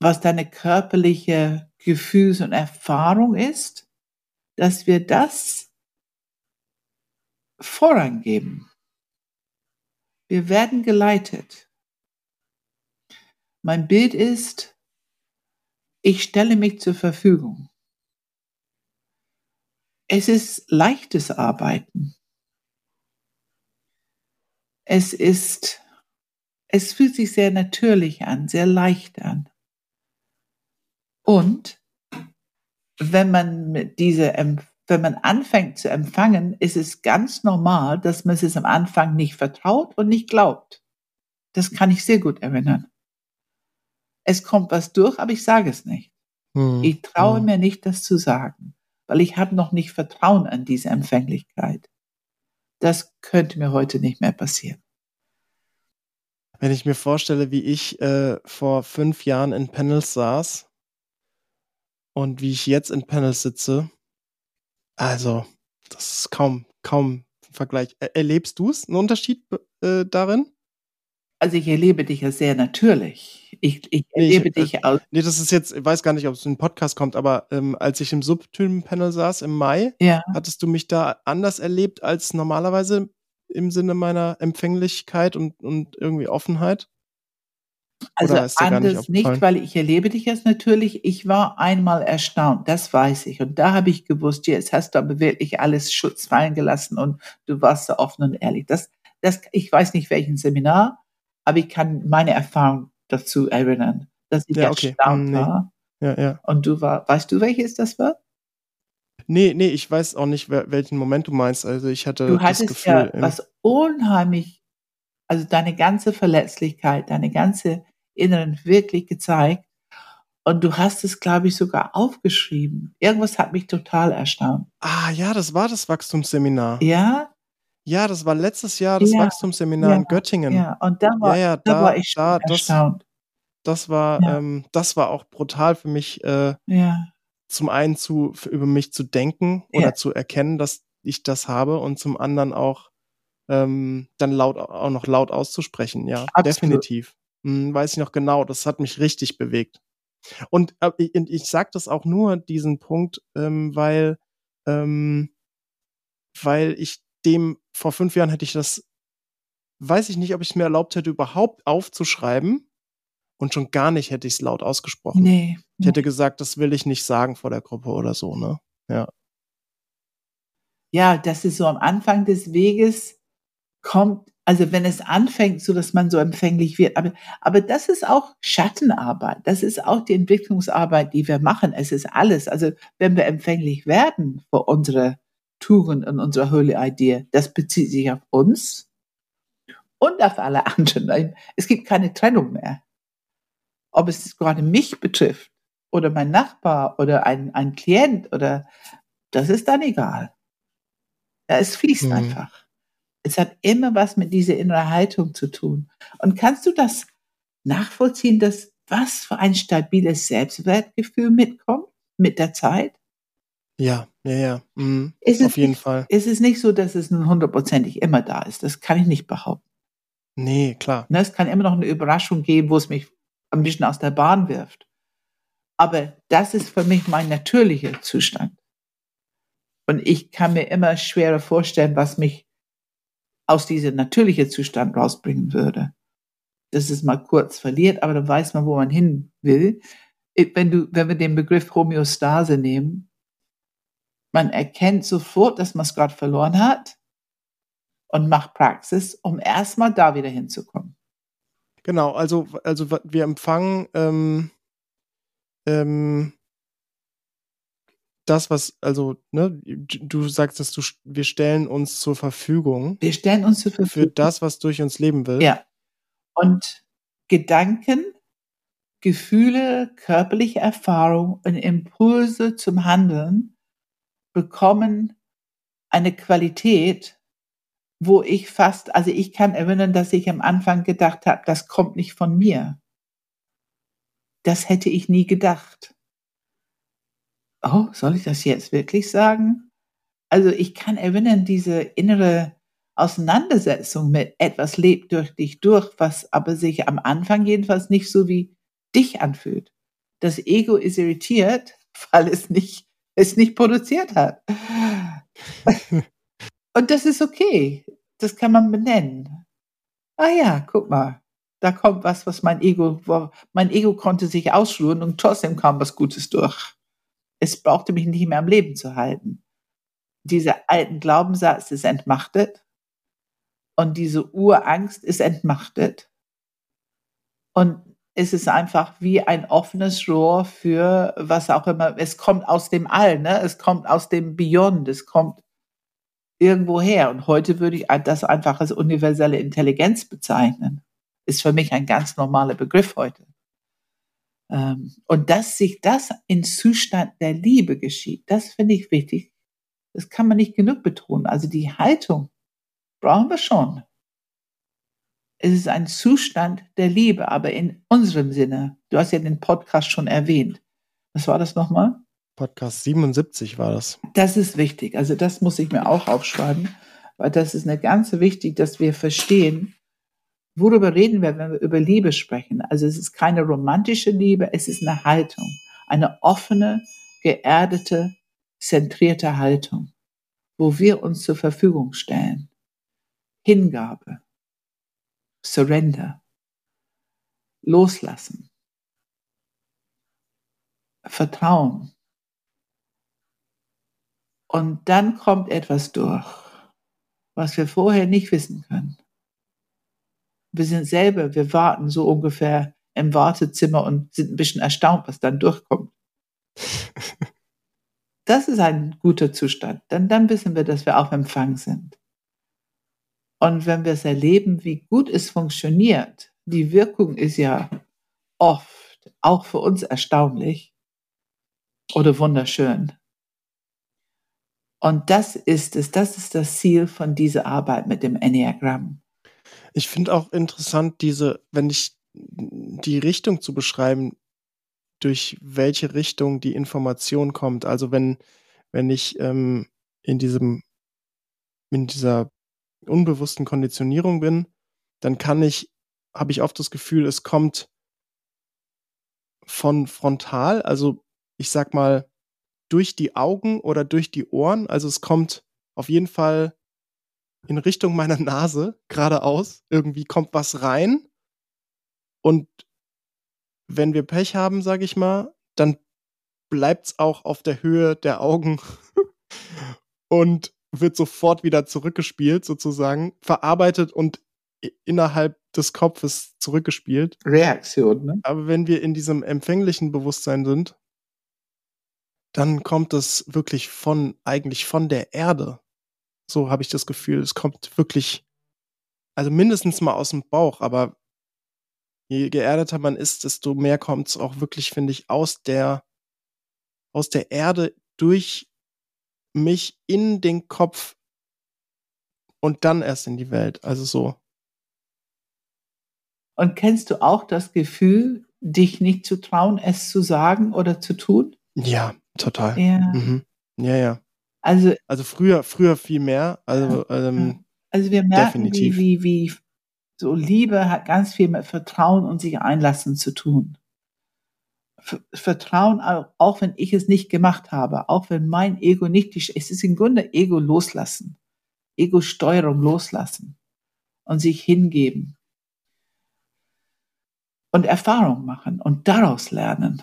was deine körperliche Gefühls- und Erfahrung ist, dass wir das vorangeben. Wir werden geleitet. Mein Bild ist, ich stelle mich zur Verfügung. Es ist leichtes Arbeiten. Es ist, es fühlt sich sehr natürlich an, sehr leicht an. Und wenn man diese, wenn man anfängt zu empfangen, ist es ganz normal, dass man es am Anfang nicht vertraut und nicht glaubt. Das kann ich sehr gut erinnern. Es kommt was durch, aber ich sage es nicht. Hm. Ich traue hm. mir nicht, das zu sagen, weil ich habe noch nicht Vertrauen an diese Empfänglichkeit. Das könnte mir heute nicht mehr passieren. Wenn ich mir vorstelle, wie ich äh, vor fünf Jahren in Panels saß und wie ich jetzt in Panels sitze, also, das ist kaum, kaum Vergleich. Er erlebst du es, einen Unterschied äh, darin? Also ich erlebe dich ja sehr natürlich. Ich, ich erlebe nee, ich, dich aus. Nee, das ist jetzt, ich weiß gar nicht, ob es in den Podcast kommt, aber ähm, als ich im Subtypen-Panel saß im Mai, ja. hattest du mich da anders erlebt als normalerweise im Sinne meiner Empfänglichkeit und, und irgendwie Offenheit? Also anders nicht, nicht, weil ich erlebe dich jetzt natürlich. Ich war einmal erstaunt, das weiß ich. Und da habe ich gewusst, jetzt hast du aber wirklich alles Schutz fallen gelassen und du warst so offen und ehrlich. Das, das, ich weiß nicht welchen Seminar, aber ich kann meine Erfahrung dazu erinnern, dass ich ja, okay. erstaunt hm, nee. war. Ja, ja. Und du war, weißt du, welches das war? Nee, nee, ich weiß auch nicht, welchen Moment du meinst. Also ich hatte du das Gefühl, ja was unheimlich, also deine ganze Verletzlichkeit, deine ganze Inneren wirklich gezeigt. Und du hast es, glaube ich, sogar aufgeschrieben. Irgendwas hat mich total erstaunt. Ah, ja, das war das Wachstumsseminar. Ja? Ja, das war letztes Jahr das ja, Wachstumsseminar ja, in Göttingen. Ja, und da war, ja, da, da war ich da, erstaunt. Das, das war, ähm, das war auch brutal für mich, äh, zum einen zu, über mich zu denken oder zu erkennen, dass ich das habe und zum anderen auch ähm, dann laut auch noch laut auszusprechen. Ja, Absolut. definitiv. Hm, weiß ich noch genau, das hat mich richtig bewegt. Und äh, ich, ich sage das auch nur, diesen Punkt, ähm, weil, ähm, weil ich dem, vor fünf Jahren hätte ich das, weiß ich nicht, ob ich es mir erlaubt hätte, überhaupt aufzuschreiben. Und schon gar nicht hätte ich es laut ausgesprochen. Nee. Ich hätte gesagt, das will ich nicht sagen vor der Gruppe oder so, ne? Ja. Ja, das ist so am Anfang des Weges kommt also wenn es anfängt, so dass man so empfänglich wird, aber, aber das ist auch Schattenarbeit. Das ist auch die Entwicklungsarbeit, die wir machen. Es ist alles. Also wenn wir empfänglich werden für unsere Touren und unsere Holy Idee, das bezieht sich auf uns und auf alle anderen. Es gibt keine Trennung mehr. Ob es gerade mich betrifft oder mein Nachbar oder ein, ein Klient oder das ist dann egal. Ja, es fließt mhm. einfach. Es hat immer was mit dieser inneren Haltung zu tun. Und kannst du das nachvollziehen, dass was für ein stabiles Selbstwertgefühl mitkommt mit der Zeit? Ja, ja, ja. Mhm. Auf jeden nicht, Fall. Es ist nicht so, dass es nun hundertprozentig immer da ist. Das kann ich nicht behaupten. Nee, klar. Ne, es kann immer noch eine Überraschung geben, wo es mich ein bisschen aus der Bahn wirft. Aber das ist für mich mein natürlicher Zustand. Und ich kann mir immer schwerer vorstellen, was mich aus diesem natürlichen Zustand rausbringen würde. Dass es mal kurz verliert, aber dann weiß man, wo man hin will. Wenn, du, wenn wir den Begriff Homöostase nehmen, man erkennt sofort, dass man es gerade verloren hat und macht Praxis, um erstmal da wieder hinzukommen. Genau, also, also wir empfangen ähm, ähm, das, was, also, ne, du sagst, dass du, wir stellen uns zur Verfügung. Wir stellen uns zur Verfügung. Für das, was durch uns leben will. Ja. Und Gedanken, Gefühle, körperliche Erfahrung und Impulse zum Handeln bekommen eine Qualität, wo ich fast, also ich kann erinnern, dass ich am Anfang gedacht habe, das kommt nicht von mir. Das hätte ich nie gedacht. Oh, soll ich das jetzt wirklich sagen? Also ich kann erinnern, diese innere Auseinandersetzung mit etwas lebt durch dich durch, was aber sich am Anfang jedenfalls nicht so wie dich anfühlt. Das Ego ist irritiert, (laughs) weil es nicht, es nicht produziert hat. (laughs) Und das ist okay. Das kann man benennen. Ah ja, guck mal. Da kommt was, was mein Ego, mein Ego konnte sich ausruhen und trotzdem kam was Gutes durch. Es brauchte mich nicht mehr am Leben zu halten. Dieser alten Glaubenssatz ist entmachtet und diese Urangst ist entmachtet. Und es ist einfach wie ein offenes Rohr für was auch immer. Es kommt aus dem All, ne? Es kommt aus dem Beyond, es kommt irgendwo her. Und heute würde ich das einfach als universelle Intelligenz bezeichnen. Ist für mich ein ganz normaler Begriff heute. Ähm, und dass sich das in Zustand der Liebe geschieht, das finde ich wichtig. Das kann man nicht genug betonen. Also die Haltung brauchen wir schon. Es ist ein Zustand der Liebe, aber in unserem Sinne. Du hast ja den Podcast schon erwähnt. Was war das nochmal? Podcast 77 war das. Das ist wichtig. Also das muss ich mir auch aufschreiben, weil das ist eine ganz wichtig, dass wir verstehen, worüber reden wir, wenn wir über Liebe sprechen. Also es ist keine romantische Liebe, es ist eine Haltung, eine offene, geerdete, zentrierte Haltung, wo wir uns zur Verfügung stellen. Hingabe, Surrender, Loslassen, Vertrauen, und dann kommt etwas durch, was wir vorher nicht wissen können. Wir sind selber, wir warten so ungefähr im Wartezimmer und sind ein bisschen erstaunt, was dann durchkommt. (laughs) Das ist ein guter Zustand. Dann, dann wissen wir, dass wir auf Empfang sind. Und wenn wir es erleben, wie gut es funktioniert, die Wirkung ist ja oft auch für uns erstaunlich oder wunderschön. Und das ist es, das ist das Ziel von dieser Arbeit mit dem Enneagramm. Ich finde auch interessant, diese, wenn ich die Richtung zu beschreiben, durch welche Richtung die Information kommt. Also wenn, wenn ich ähm, in diesem, in dieser unbewussten Konditionierung bin, dann kann ich, habe ich oft das Gefühl, es kommt von frontal, also ich sag mal, durch die Augen oder durch die Ohren. Also es kommt auf jeden Fall in Richtung meiner (laughs) Nase geradeaus. Irgendwie kommt was rein. Und wenn wir Pech haben, sage ich mal, dann bleibt es auch auf der Höhe der Augen (laughs) und wird sofort wieder zurückgespielt, sozusagen, verarbeitet und innerhalb des Kopfes zurückgespielt. Reaktion, ne? Aber wenn wir in diesem empfänglichen Bewusstsein sind, dann kommt es wirklich von, eigentlich von der Erde. So habe ich das Gefühl. Es kommt wirklich, also mindestens mal aus dem Bauch, aber je geerdeter man ist, desto mehr kommt es auch wirklich, finde ich, aus der, aus der Erde durch mich in den Kopf und dann erst in die Welt. Also so. Und kennst du auch das Gefühl, dich nicht zu trauen, es zu sagen oder zu tun? Ja, total. Ja. Mhm. Ja, ja. Also, Also früher, früher viel mehr. Also, ähm, also wir merken, wie, wie, wie so Liebe hat ganz viel mit Vertrauen und sich einlassen zu tun. Ver- Vertrauen, auch, wenn ich es nicht gemacht habe, auch wenn mein Ego nicht, es ist im Grunde Ego loslassen, Ego-Steuerung loslassen und sich hingeben und Erfahrung machen und daraus lernen.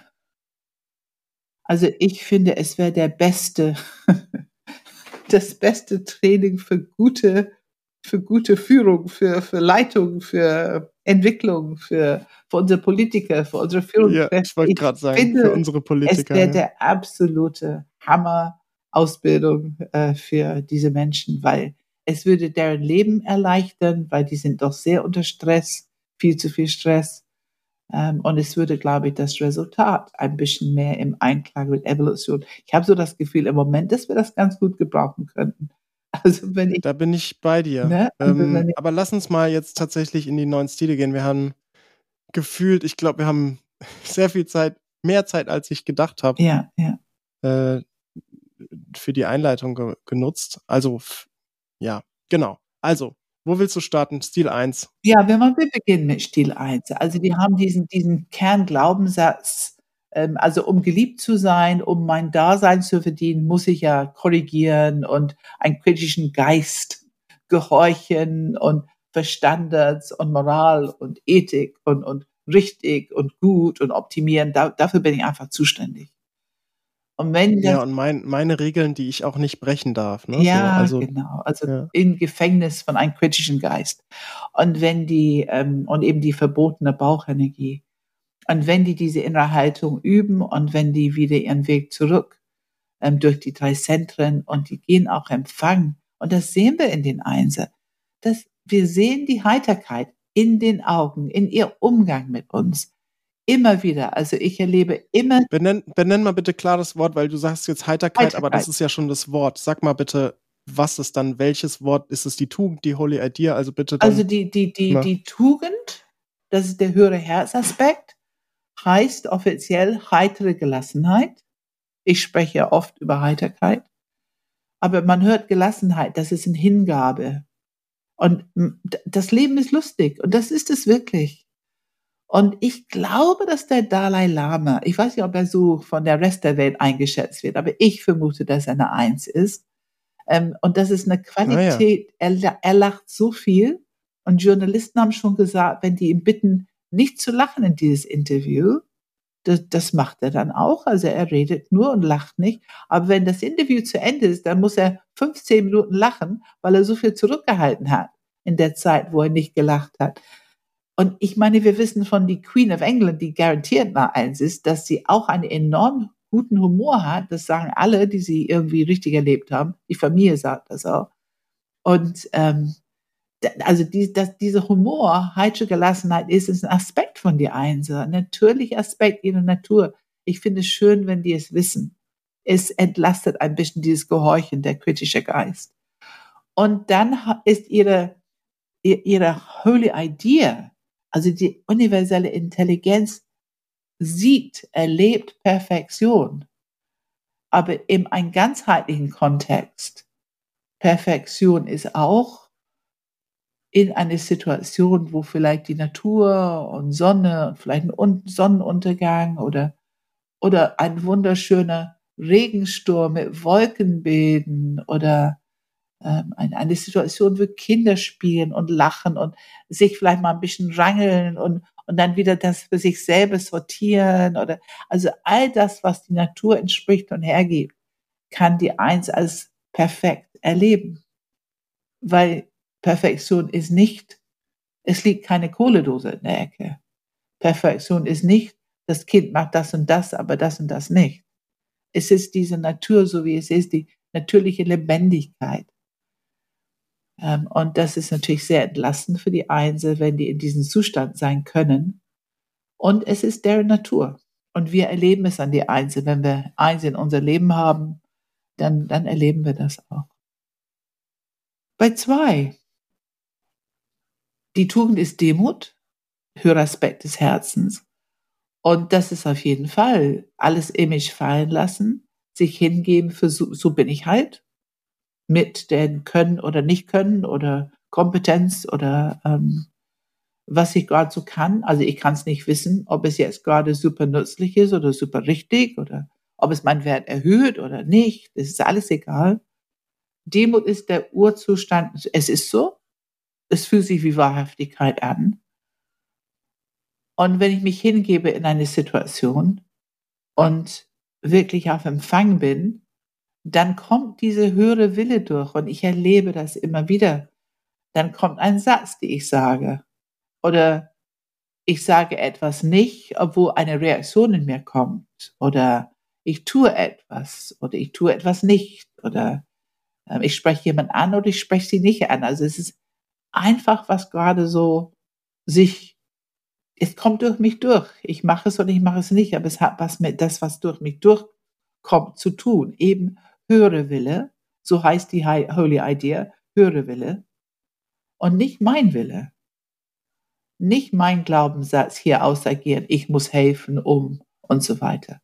Also ich finde, es wäre der beste, (laughs) das beste Training für gute, für gute Führung, für, für Leitung, für Entwicklung, für, für unsere Politiker, für unsere ja, Führungskräfte. ich wollte gerade sagen, finde, für unsere es Politiker. wäre ja. der absolute Hammer Ausbildung äh, für diese Menschen, weil es würde deren Leben erleichtern, weil die sind doch sehr unter Stress, viel zu viel Stress. Ähm, und es würde, glaube ich, das Resultat ein bisschen mehr im Einklang mit Evolution. Ich habe so das Gefühl im Moment, dass wir das ganz gut gebrauchen könnten. (laughs) Also wenn ich, Da bin ich bei dir. ne, Ähm, ich aber lass uns mal jetzt tatsächlich in die neuen Stile gehen. Wir haben gefühlt, ich glaube, wir haben (laughs) sehr viel Zeit, mehr Zeit, als ich gedacht habe, ja, ja. äh, für die Einleitung ge genutzt. Also, ja, genau. Also, wo willst du starten? Stil 1. Ja, wenn man wir beginnen mit Stil 1. Also wir haben diesen, diesen Kernglaubenssatz, ähm, also um geliebt zu sein, um mein Dasein zu verdienen, muss ich ja korrigieren und einen kritischen Geist gehorchen und Verstandes und Moral und Ethik und, und richtig und gut und optimieren. Da, dafür bin ich einfach zuständig. Und wenn das Ja, und mein, meine Regeln, die ich auch nicht brechen darf. Ne? Ja, so, also, genau. Also ja. im Gefängnis von einem kritischen Geist. Und wenn die, ähm, und eben die verbotene Bauchenergie. Und wenn die diese innere Haltung üben und wenn die wieder ihren Weg zurück ähm, durch die drei Zentren und die gehen auch empfangen. Und das sehen wir in den Einser. Das, wir sehen die Heiterkeit in den Augen, in ihr Umgang mit uns. Immer wieder. Also ich erlebe immer Benenn, benenn mal bitte klar das Wort, weil du sagst jetzt Heiterkeit, aber das Heiterkeit. ist ja schon das Wort. Sag mal bitte, was ist dann welches Wort? Ist es die Tugend, die Holy Idea? Also bitte dann. Also die, die, die, die Tugend, das ist der höhere Herzaspekt, heißt offiziell heitere Gelassenheit. Ich spreche ja oft über Heiterkeit. Aber man hört Gelassenheit, das ist eine Hingabe. Und das Leben ist lustig und das ist es wirklich. Und ich glaube, dass der Dalai Lama, ich weiß nicht, ob er so von der Rest der Welt eingeschätzt wird, aber ich vermute, dass er eine Eins ist. Ähm, und das ist eine Qualität, er, la- er lacht so viel. Und Journalisten haben schon gesagt, wenn die ihn bitten, nicht zu lachen in dieses Interview, das, das macht er dann auch. Also er redet nur und lacht nicht. Aber wenn das Interview zu Ende ist, dann muss er 15 Minuten lachen, weil er so viel zurückgehalten hat in der Zeit, wo er nicht gelacht hat. Und ich meine, wir wissen von die Queen of England, die garantiert mal eins ist, dass sie auch einen enorm guten Humor hat. Das sagen alle, die sie irgendwie richtig erlebt haben. Die Familie sagt das auch. Und ähm, also die, das, diese Humor, heitere Gelassenheit ist, ist ein Aspekt von die Einser, ein natürlicher Aspekt ihrer Natur. Ich finde es schön, wenn die es wissen. Es entlastet ein bisschen dieses Gehorchen, der kritische Geist. Und dann ist ihre, ihr- ihre Holy Idea, also die universelle Intelligenz, sieht, erlebt Perfektion, aber in einem ganzheitlichen Kontext. Perfektion ist auch in eine Situation, wo vielleicht die Natur und Sonne und vielleicht ein Un- Sonnenuntergang oder, oder ein wunderschöner Regensturm mit Wolkenbilden oder ähm, eine, eine Situation, wo Kinder spielen und lachen und sich vielleicht mal ein bisschen rangeln und, und dann wieder das für sich selber sortieren oder also all das, was die Natur entspricht und hergibt, kann die Eins als perfekt erleben. Weil Perfektion ist nicht, es liegt keine Kohledose in der Ecke. Perfektion ist nicht, das Kind macht das und das, aber das und das nicht. Es ist diese Natur, so wie es ist, die natürliche Lebendigkeit. Ähm, und das ist natürlich sehr entlastend für die Einzel, wenn die in diesem Zustand sein können. Und es ist deren Natur. Und wir erleben es an die Einzel. Wenn wir eins in unser Leben haben, dann, dann erleben wir das auch. Bei zwei, die Tugend ist Demut, höherer des Herzens. Und das ist auf jeden Fall alles Image fallen lassen, sich hingeben für so, so bin ich halt, mit den Können oder nicht Können oder Kompetenz oder ähm, was ich gerade so kann. Also ich kann es nicht wissen, ob es jetzt gerade super nützlich ist oder super richtig oder ob es meinen Wert erhöht oder nicht. Das ist alles egal. Demut ist der Urzustand. Es ist so. Es fühlt sich wie Wahrhaftigkeit an. Und wenn ich mich hingebe in eine Situation und wirklich auf Empfang bin, dann kommt diese höhere Wille durch und ich erlebe das immer wieder. Dann kommt ein Satz, den ich sage. Oder ich sage etwas nicht, obwohl eine Reaktion in mir kommt. Oder ich tue etwas oder ich tue etwas nicht. Oder äh, ich spreche jemand an oder ich spreche sie nicht an. Also es ist einfach, was gerade so sich, es kommt durch mich durch. Ich mache es oder ich mache es nicht, aber es hat was mit das, was durch mich durchkommt, zu tun. Eben höhere Wille, so heißt die Holy Idea, höhere Wille und nicht mein Wille. Nicht mein Glaubenssatz hier ausagieren, ich muss helfen, um und so weiter.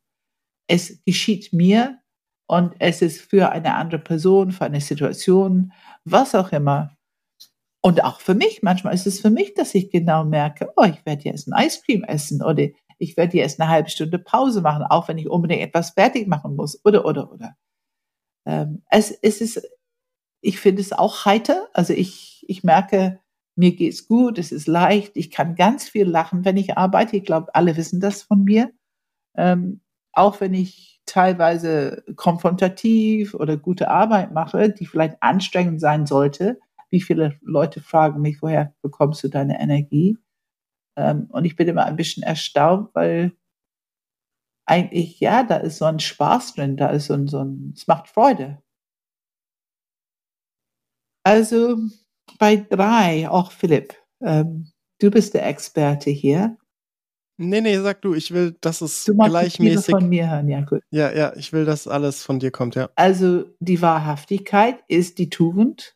Es geschieht mir und es ist für eine andere Person, für eine Situation, was auch immer. Und auch für mich, manchmal ist es für mich, dass ich genau merke, oh, ich werde jetzt ein Eiscreme essen oder ich werde jetzt eine halbe Stunde Pause machen, auch wenn ich unbedingt etwas fertig machen muss oder, oder, oder. Ähm, es, es ist, ich finde es auch heiter. Also ich, ich merke, mir geht's gut, es ist leicht, ich kann ganz viel lachen, wenn ich arbeite. Ich glaube, alle wissen das von mir. Ähm, auch wenn ich teilweise konfrontativ oder gute Arbeit mache, die vielleicht anstrengend sein sollte. Wie viele Leute fragen mich, woher bekommst du deine Energie? Ähm, und ich bin immer ein bisschen erstaunt, weil eigentlich, ja, da ist so ein Spaß drin, da ist so ein, so ein es macht Freude. Also bei drei, auch Philipp, ähm, du bist der Experte hier. Nee, nee, sag du, ich will, dass es Du gleichmäßig. von mir hören, ja gut. Ja, ja, ich will, dass alles von dir kommt, ja. Also die Wahrhaftigkeit ist die Tugend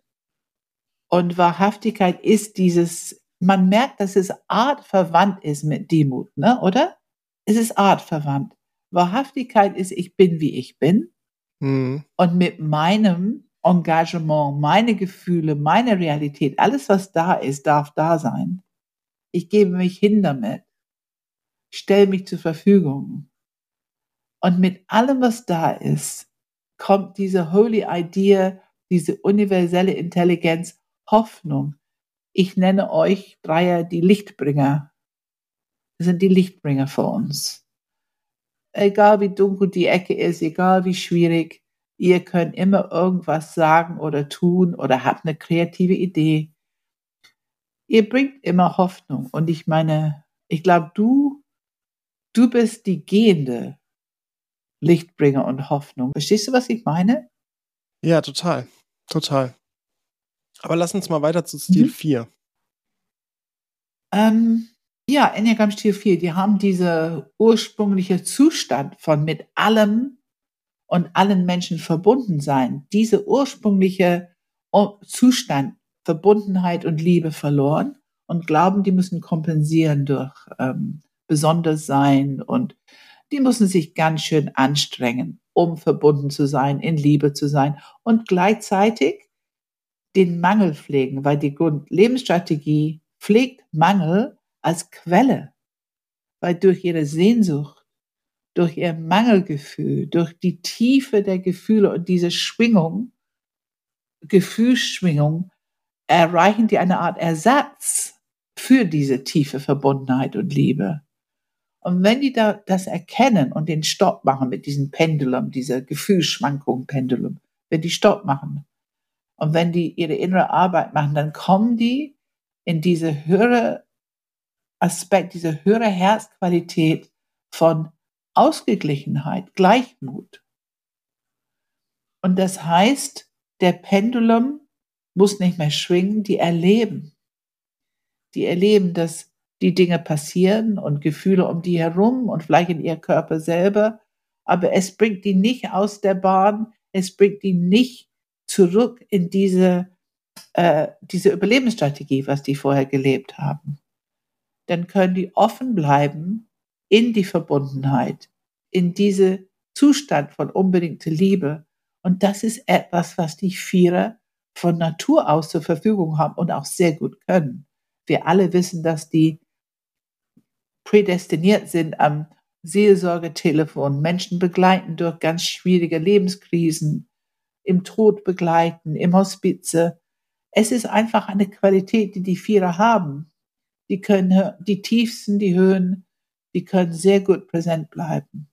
und Wahrhaftigkeit ist dieses, man merkt, dass es artverwandt ist mit Demut, ne, oder? Es ist artverwandt. Wahrhaftigkeit ist, ich bin, wie ich bin. Mhm. Und mit meinem Engagement, meine Gefühle, meine Realität, alles, was da ist, darf da sein. Ich gebe mich hin damit. Stell mich zur Verfügung. Und mit allem, was da ist, kommt diese Holy Idea, diese universelle Intelligenz, Hoffnung. Ich nenne euch Dreier die Lichtbringer. Das sind die Lichtbringer für uns egal wie dunkel die Ecke ist, egal wie schwierig, ihr könnt immer irgendwas sagen oder tun oder habt eine kreative Idee. Ihr bringt immer Hoffnung. Und ich meine, ich glaube, du, du bist die gehende Lichtbringer und Hoffnung. Verstehst du, was ich meine? Ja, total. Total. Aber lass uns mal weiter zu Stil mhm. 4. Ähm, ja, Enneagramm Stil 4, die haben diese ursprüngliche Zustand von mit allem und allen Menschen verbunden sein, diese ursprüngliche Zustand, Verbundenheit und Liebe verloren und glauben, die müssen kompensieren durch ähm, besonders sein und die müssen sich ganz schön anstrengen, um verbunden zu sein, in Liebe zu sein und gleichzeitig den Mangel pflegen, weil die Grundlebensstrategie pflegt Mangel als Quelle, weil durch ihre Sehnsucht, durch ihr Mangelgefühl, durch die Tiefe der Gefühle und diese Schwingung, Gefühlsschwingung, erreichen die eine Art Ersatz für diese tiefe Verbundenheit und Liebe. Und wenn die da das erkennen und den Stopp machen mit diesem Pendulum, dieser Gefühlsschwankung Pendulum, wenn die Stopp machen und wenn die ihre innere Arbeit machen, dann kommen die in diese höhere Aspekt, diese höhere Herzqualität von Ausgeglichenheit, Gleichmut. Und das heißt, der Pendulum muss nicht mehr schwingen, die erleben. Die erleben, dass die Dinge passieren und Gefühle um die herum und vielleicht in ihr Körper selber, aber es bringt die nicht aus der Bahn, es bringt die nicht zurück in diese äh, diese Überlebensstrategie, was die vorher gelebt haben, dann können die offen bleiben in die Verbundenheit, in diese Zustand von unbedingter Liebe. Und das ist etwas, was die Vierer von Natur aus zur Verfügung haben und auch sehr gut können. Wir alle wissen, dass die prädestiniert sind am Seelsorgetelefon, Menschen begleiten durch ganz schwierige Lebenskrisen, im Tod begleiten, im Hospize. Es ist einfach eine Qualität, die die Vierer haben. Die können die tiefsten, die Höhen, die können sehr gut präsent bleiben.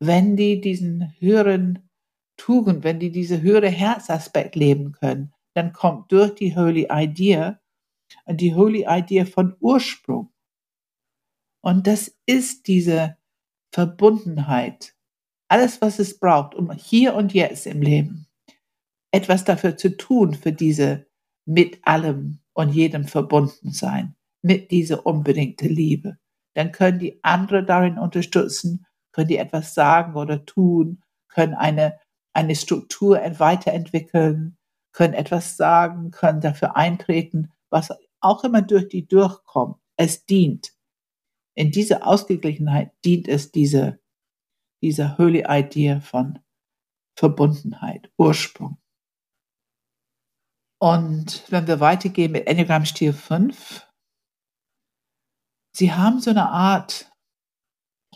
Wenn die diesen höheren Tugend, wenn die diese höhere Herzaspekt leben können, dann kommt durch die Holy Idea und die Holy Idea von Ursprung. Und das ist diese Verbundenheit. Alles, was es braucht, um hier und jetzt im Leben etwas dafür zu tun, für diese mit allem und jedem verbunden sein, mit dieser unbedingte Liebe. Dann können die andere darin unterstützen, können die etwas sagen oder tun, können eine eine Struktur weiterentwickeln, können etwas sagen, können dafür eintreten, was auch immer durch die durchkommt. Es dient. In dieser Ausgeglichenheit dient es diese, dieser Holy Idea von Verbundenheit, Ursprung. Und wenn wir weitergehen mit Enneagram Stil 5, sie haben so eine Art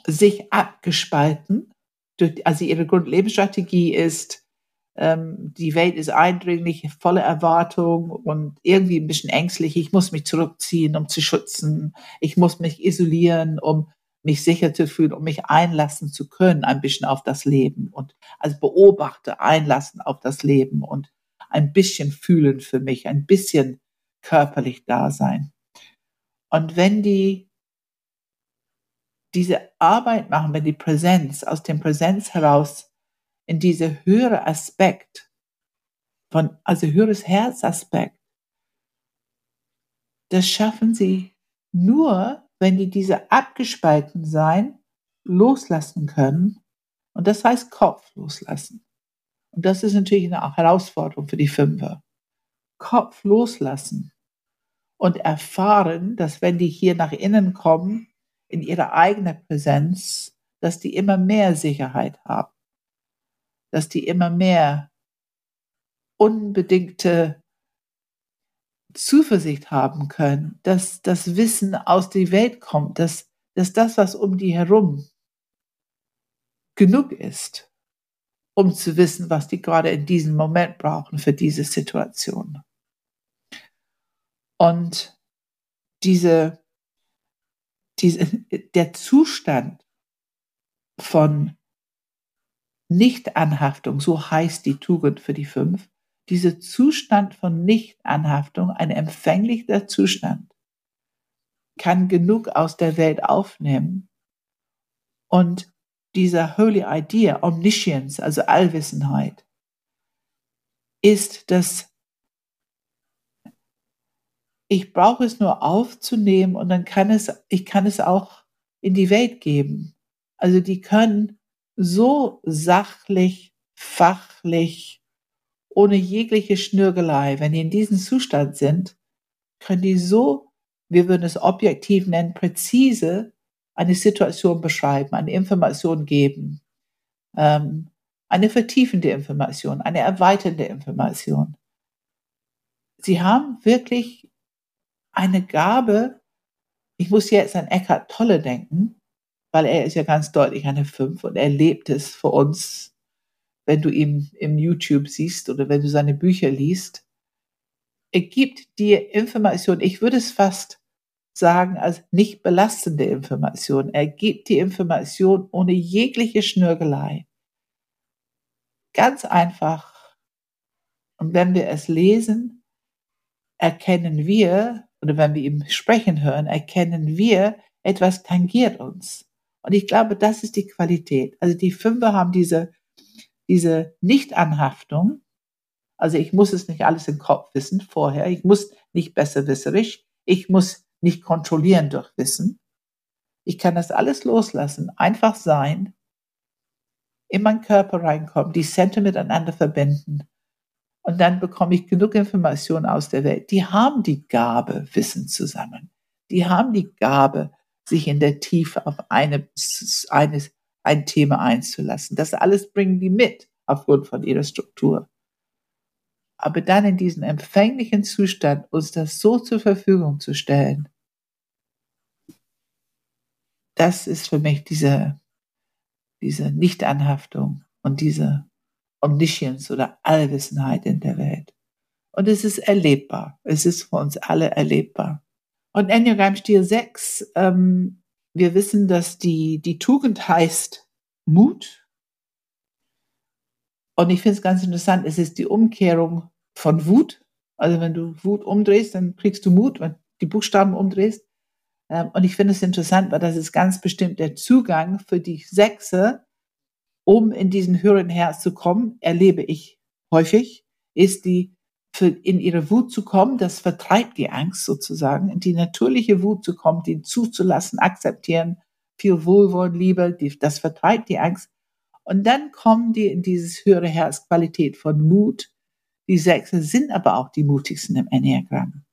sich abgespalten also ihre Grundlebensstrategie ist, ähm, die Welt ist eindringlich, voller Erwartung und irgendwie ein bisschen ängstlich. Ich muss mich zurückziehen, um zu schützen. Ich muss mich isolieren, um mich sicher zu fühlen, um mich einlassen zu können, ein bisschen auf das Leben und als Beobachter einlassen auf das Leben und ein bisschen fühlen für mich, ein bisschen körperlich da sein. Und wenn die diese Arbeit machen, wenn die Präsenz, aus dem Präsenz heraus in diese höhere Aspekt von, also höheres Herzaspekt, das schaffen sie nur, wenn die diese abgespalten sein loslassen können. Und das heißt Kopf loslassen. Und das ist natürlich eine Herausforderung für die Fünfer. Kopf loslassen und erfahren, dass wenn die hier nach innen kommen, in ihrer eigenen Präsenz, dass die immer mehr Sicherheit haben, dass die immer mehr unbedingte Zuversicht haben können, dass das Wissen aus der Welt kommt, dass, dass das, was um die herum genug ist, um zu wissen, was die gerade in diesem Moment brauchen für diese Situation. Und diese diese, der Zustand von Nichtanhaftung, so heißt die Tugend für die fünf, dieser Zustand von Nichtanhaftung, ein empfänglicher Zustand, kann genug aus der Welt aufnehmen und dieser Holy Idea, Omniscience, also Allwissenheit, ist das ich brauche es nur aufzunehmen und dann kann es, ich kann es auch in die Welt geben. Also die können so sachlich, fachlich, ohne jegliche Schnürgelei, wenn die in diesem Zustand sind, können die so, wir würden es objektiv nennen, präzise eine Situation beschreiben, eine Information geben, ähm, eine vertiefende Information, eine erweiternde Information. Sie haben wirklich eine Gabe. Ich muss jetzt an Eckhart Tolle denken, weil er ist ja ganz deutlich eine Fünf und er lebt es für uns, wenn du ihn im YouTube siehst oder wenn du seine Bücher liest. Er gibt dir Informationen, ich würde es fast sagen, als nicht belastende Information. Er gibt die Information ohne jegliche Schnürgelei. Ganz einfach. Und wenn wir es lesen, erkennen wir, oder wenn wir ihm sprechen hören, erkennen wir, etwas tangiert uns. Und ich glaube, das ist die Qualität. Also die Fünfer haben diese, diese Nichtanhaftung. Also ich muss es nicht alles im Kopf wissen vorher. Ich muss nicht besserwisserisch. Ich muss nicht kontrollieren durch Wissen. Ich kann das alles loslassen, einfach sein, in meinen Körper reinkommen, die Center miteinander verbinden Und dann bekomme ich genug Informationen aus der Welt. Die haben die Gabe, Wissen zu sammeln. Die haben die Gabe, sich in der Tiefe auf eine, eines, ein Thema einzulassen. Das alles bringen die mit aufgrund von ihrer Struktur. Aber dann in diesen empfänglichen Zustand uns das so zur Verfügung zu stellen, das ist für mich diese, diese Nichtanhaftung und diese Omniscience oder Allwissenheit in der Welt. Und es ist erlebbar. Es ist für uns alle erlebbar. Und Enneagram Stil 6, ähm, wir wissen, dass die, die Tugend heißt Mut. Und ich finde es ganz interessant, es ist die Umkehrung von Wut. Also wenn du Wut umdrehst, dann kriegst du Mut, wenn du die Buchstaben umdrehst. Ähm, und ich finde es interessant, weil das ist ganz bestimmt der Zugang für die Sechse, um in diesen höheren Herz zu kommen, erlebe ich häufig, ist die für in ihre Wut zu kommen, das vertreibt die Angst sozusagen, in die natürliche Wut zu kommen, die zuzulassen, akzeptieren, viel Wohlwollen, Liebe, die, das vertreibt die Angst. Und dann kommen die in dieses höhere Herzqualität von Mut. Die Sechse sind aber auch die mutigsten im Enneagramm.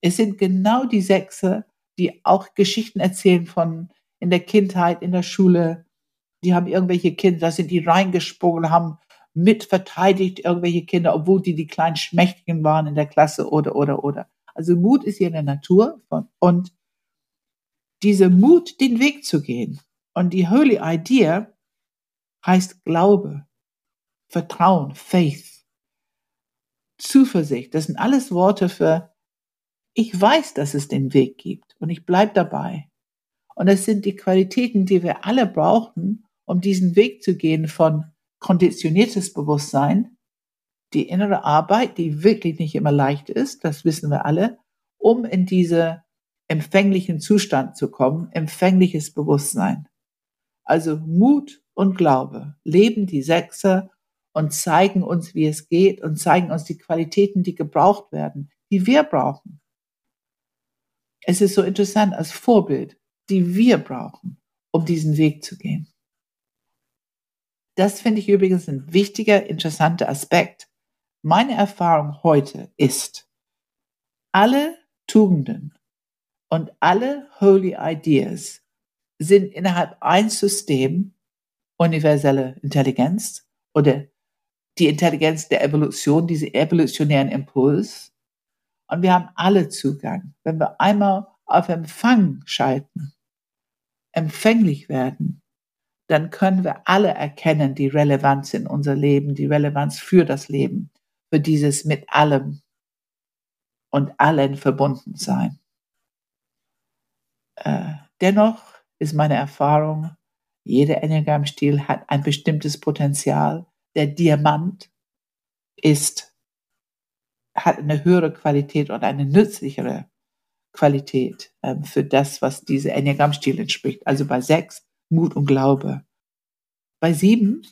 Es sind genau die Sechse, die auch Geschichten erzählen von in der Kindheit, in der Schule. Die haben irgendwelche Kinder, da sind die reingesprungen, haben mitverteidigt irgendwelche Kinder, obwohl die die kleinen Schmächtigen waren in der Klasse oder, oder, oder. Also Mut ist hier in der Natur und diese Mut, den Weg zu gehen. Und die Holy Idea heißt Glaube, Vertrauen, Faith, Zuversicht. Das sind alles Worte für, ich weiß, dass es den Weg gibt und ich bleib dabei. Und das sind die Qualitäten, die wir alle brauchen, um diesen Weg zu gehen von konditioniertes Bewusstsein, die innere Arbeit, die wirklich nicht immer leicht ist, das wissen wir alle, um in diese empfänglichen Zustand zu kommen, empfängliches Bewusstsein. Also Mut und Glaube leben die Sechser und zeigen uns, wie es geht und zeigen uns die Qualitäten, die gebraucht werden, die wir brauchen. Es ist so interessant als Vorbild, die wir brauchen, um diesen Weg zu gehen. Das finde ich übrigens ein wichtiger, interessanter Aspekt. Meine Erfahrung heute ist, alle Tugenden und alle Holy Ideas sind innerhalb ein System universelle Intelligenz oder die Intelligenz der Evolution, diese evolutionären Impuls. Und wir haben alle Zugang. Wenn wir einmal auf Empfang schalten, empfänglich werden, dann können wir alle erkennen die Relevanz in unser Leben, die Relevanz für das Leben, für dieses mit allem und allen verbunden sein. Äh, dennoch ist meine Erfahrung, jeder Enneagramm-Stil hat ein bestimmtes Potenzial. Der Diamant ist, hat eine höhere Qualität und eine nützlichere Qualität ähm, für das, was diese Enneagramm-Stil entspricht. Also bei sechs Mut und Glaube. Bei sieben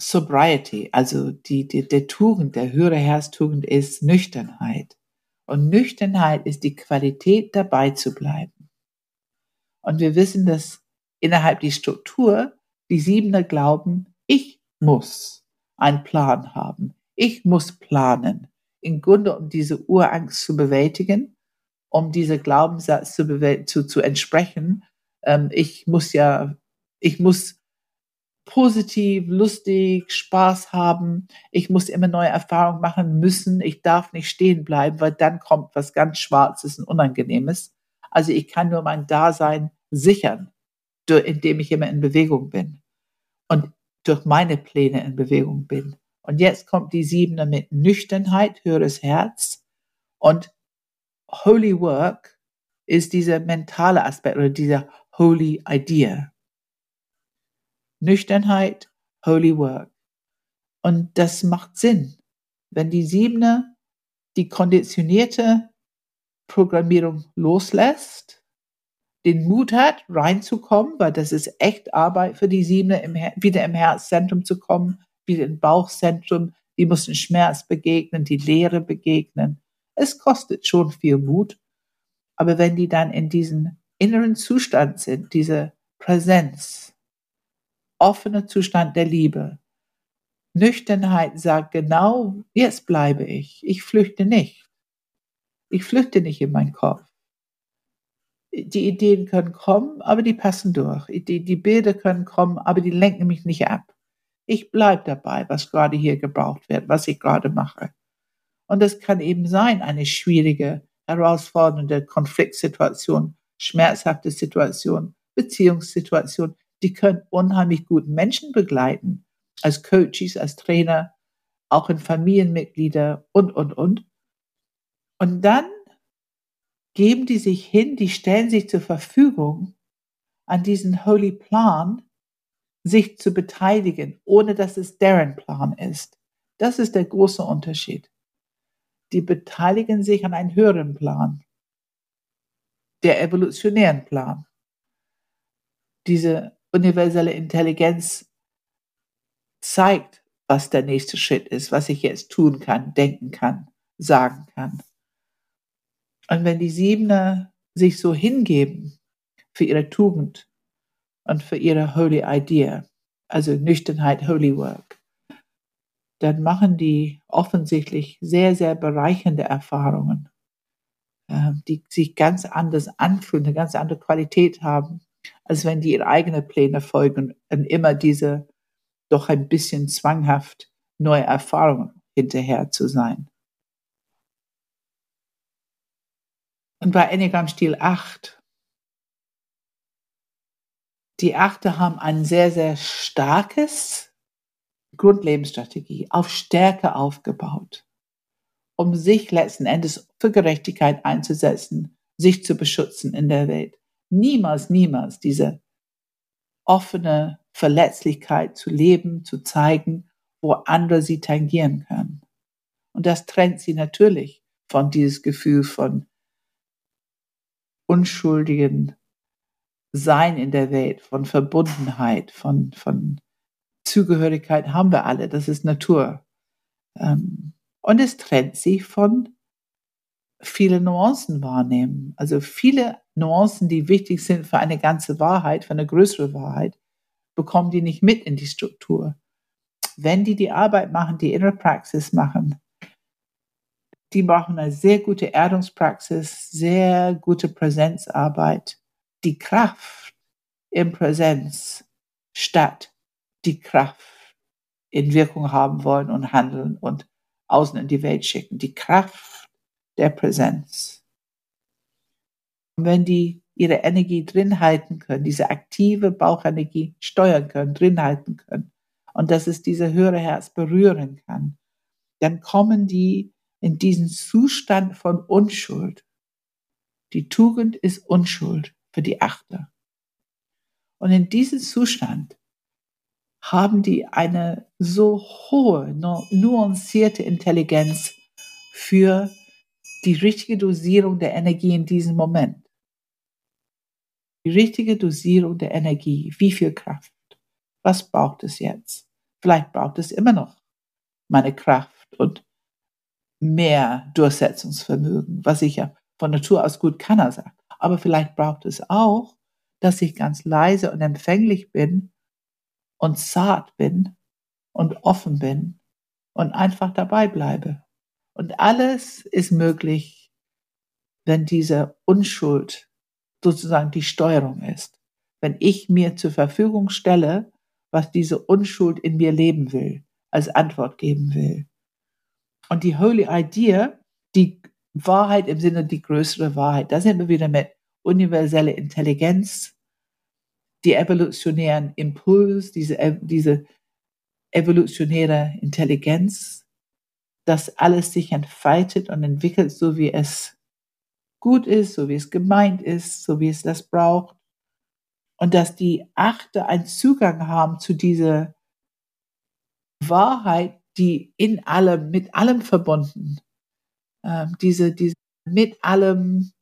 Sobriety, also die, die, der Tugend, der höhere Herztugend ist Nüchternheit. Und Nüchternheit ist die Qualität, dabei zu bleiben. Und wir wissen, dass innerhalb die Struktur die Siebener glauben, ich muss einen Plan haben. Ich muss planen. Im Grunde, um diese Urangst zu bewältigen um diese Glaubenssatz zu, zu, zu entsprechen. Ähm, ich muss ja, ich muss positiv, lustig, Spaß haben. Ich muss immer neue Erfahrungen machen müssen. Ich darf nicht stehen bleiben, weil dann kommt was ganz Schwarzes und Unangenehmes. Also ich kann nur mein Dasein sichern, indem ich immer in Bewegung bin und durch meine Pläne in Bewegung bin. Und jetzt kommt die Siebener mit Nüchternheit, höheres Herz und Holy Work ist dieser mentale Aspekt oder dieser Holy Idea. Nüchternheit, Holy Work. Und das macht Sinn. Wenn die Siebene die konditionierte Programmierung loslässt, den Mut hat, reinzukommen, weil das ist echt Arbeit für die Siebene, im, wieder im Herzzentrum zu kommen, wieder im Bauchzentrum, die muss den Schmerz begegnen, die Leere begegnen, es kostet schon viel Mut. Aber wenn die dann in diesem inneren Zustand sind, diese Präsenz, offene Zustand der Liebe, Nüchternheit sagt genau, jetzt bleibe ich. Ich flüchte nicht. Ich flüchte nicht in meinen Kopf. Die Ideen können kommen, aber die passen durch. Die, die Bilder können kommen, aber die lenken mich nicht ab. Ich bleibe dabei, was gerade hier gebraucht wird, was ich gerade mache. Und das kann eben sein, eine schwierige, herausfordernde Konfliktsituation, schmerzhafte Situation, Beziehungssituation. Die können unheimlich gut Menschen begleiten, als Coaches, als Trainer, auch in Familienmitglieder und, und, und. Und dann geben die sich hin, die stellen sich zur Verfügung an diesen Holy Plan, sich zu beteiligen, ohne dass es deren Plan ist. Das ist der große Unterschied. Die beteiligen sich an einem höheren Plan, der evolutionären Plan. Diese universelle Intelligenz zeigt, was der nächste Schritt ist, was ich jetzt tun kann, denken kann, sagen kann. Und wenn die Siebener sich so hingeben für ihre Tugend und für ihre Holy Idea, also Nüchternheit, Holy Work, dann machen die offensichtlich sehr, sehr bereichernde Erfahrungen, äh, die sich ganz anders anfühlen, eine ganz andere Qualität haben, als wenn die ihre eigenen Pläne folgen und immer diese doch ein bisschen zwanghaft neue Erfahrungen hinterher zu sein. Und bei Enneagram Stil 8, die Achte haben ein sehr, sehr starkes Grundlebensstrategie auf Stärke aufgebaut, um sich letzten Endes für Gerechtigkeit einzusetzen, sich zu beschützen in der Welt. Niemals, niemals diese offene Verletzlichkeit zu leben, zu zeigen, wo andere sie tangieren können. Und das trennt sie natürlich von dieses Gefühl von unschuldigen Sein in der Welt, von Verbundenheit, von, von Zugehörigkeit haben wir alle. Das ist Natur. Ähm, und es trennt sie von viele Nuancen wahrnehmen. Also viele Nuancen, die wichtig sind für eine ganze Wahrheit, für eine größere Wahrheit, bekommen die nicht mit in die Struktur. Wenn die die Arbeit machen, die Inner Praxis machen, die brauchen eine sehr gute Erdungspraxis, sehr gute Präsenzarbeit. Die Kraft in Präsenz statt die Kraft in Wirkung haben wollen und handeln und außen in die Welt schicken. Die Kraft der Präsenz. Und wenn die ihre Energie drin halten können, diese aktive Bauchenergie steuern können, drin halten können und dass es diese höhere Herz berühren kann, dann kommen die in diesen Zustand von Unschuld. Die Tugend ist Unschuld für die Achter. Und in diesem Zustand haben die eine so hohe, nuancierte Intelligenz für die richtige Dosierung der Energie in diesem Moment. Die richtige Dosierung der Energie. Wie viel Kraft? Was braucht es jetzt? Vielleicht braucht es immer noch meine Kraft und mehr Durchsetzungsvermögen, was ich ja von Natur aus gut kann, er sagt. Aber vielleicht braucht es auch, dass ich ganz leise und empfänglich bin und zart bin und offen bin und einfach dabei bleibe. Und alles ist möglich, wenn diese Unschuld sozusagen die Steuerung ist. Wenn ich mir zur Verfügung stelle, was diese Unschuld in mir leben will, als Antwort geben will. Und die Holy Idea, die Wahrheit im Sinne die größere Wahrheit, da sind wir wieder mit universelle Intelligenz, die evolutionären Impuls, diese, diese evolutionäre Intelligenz, dass alles sich entfaltet und entwickelt, so wie es gut ist, so wie es gemeint ist, so wie es das braucht. Und dass die Achte einen Zugang haben zu dieser Wahrheit, die in allem, mit allem verbunden, ähm, diese, diese mit allem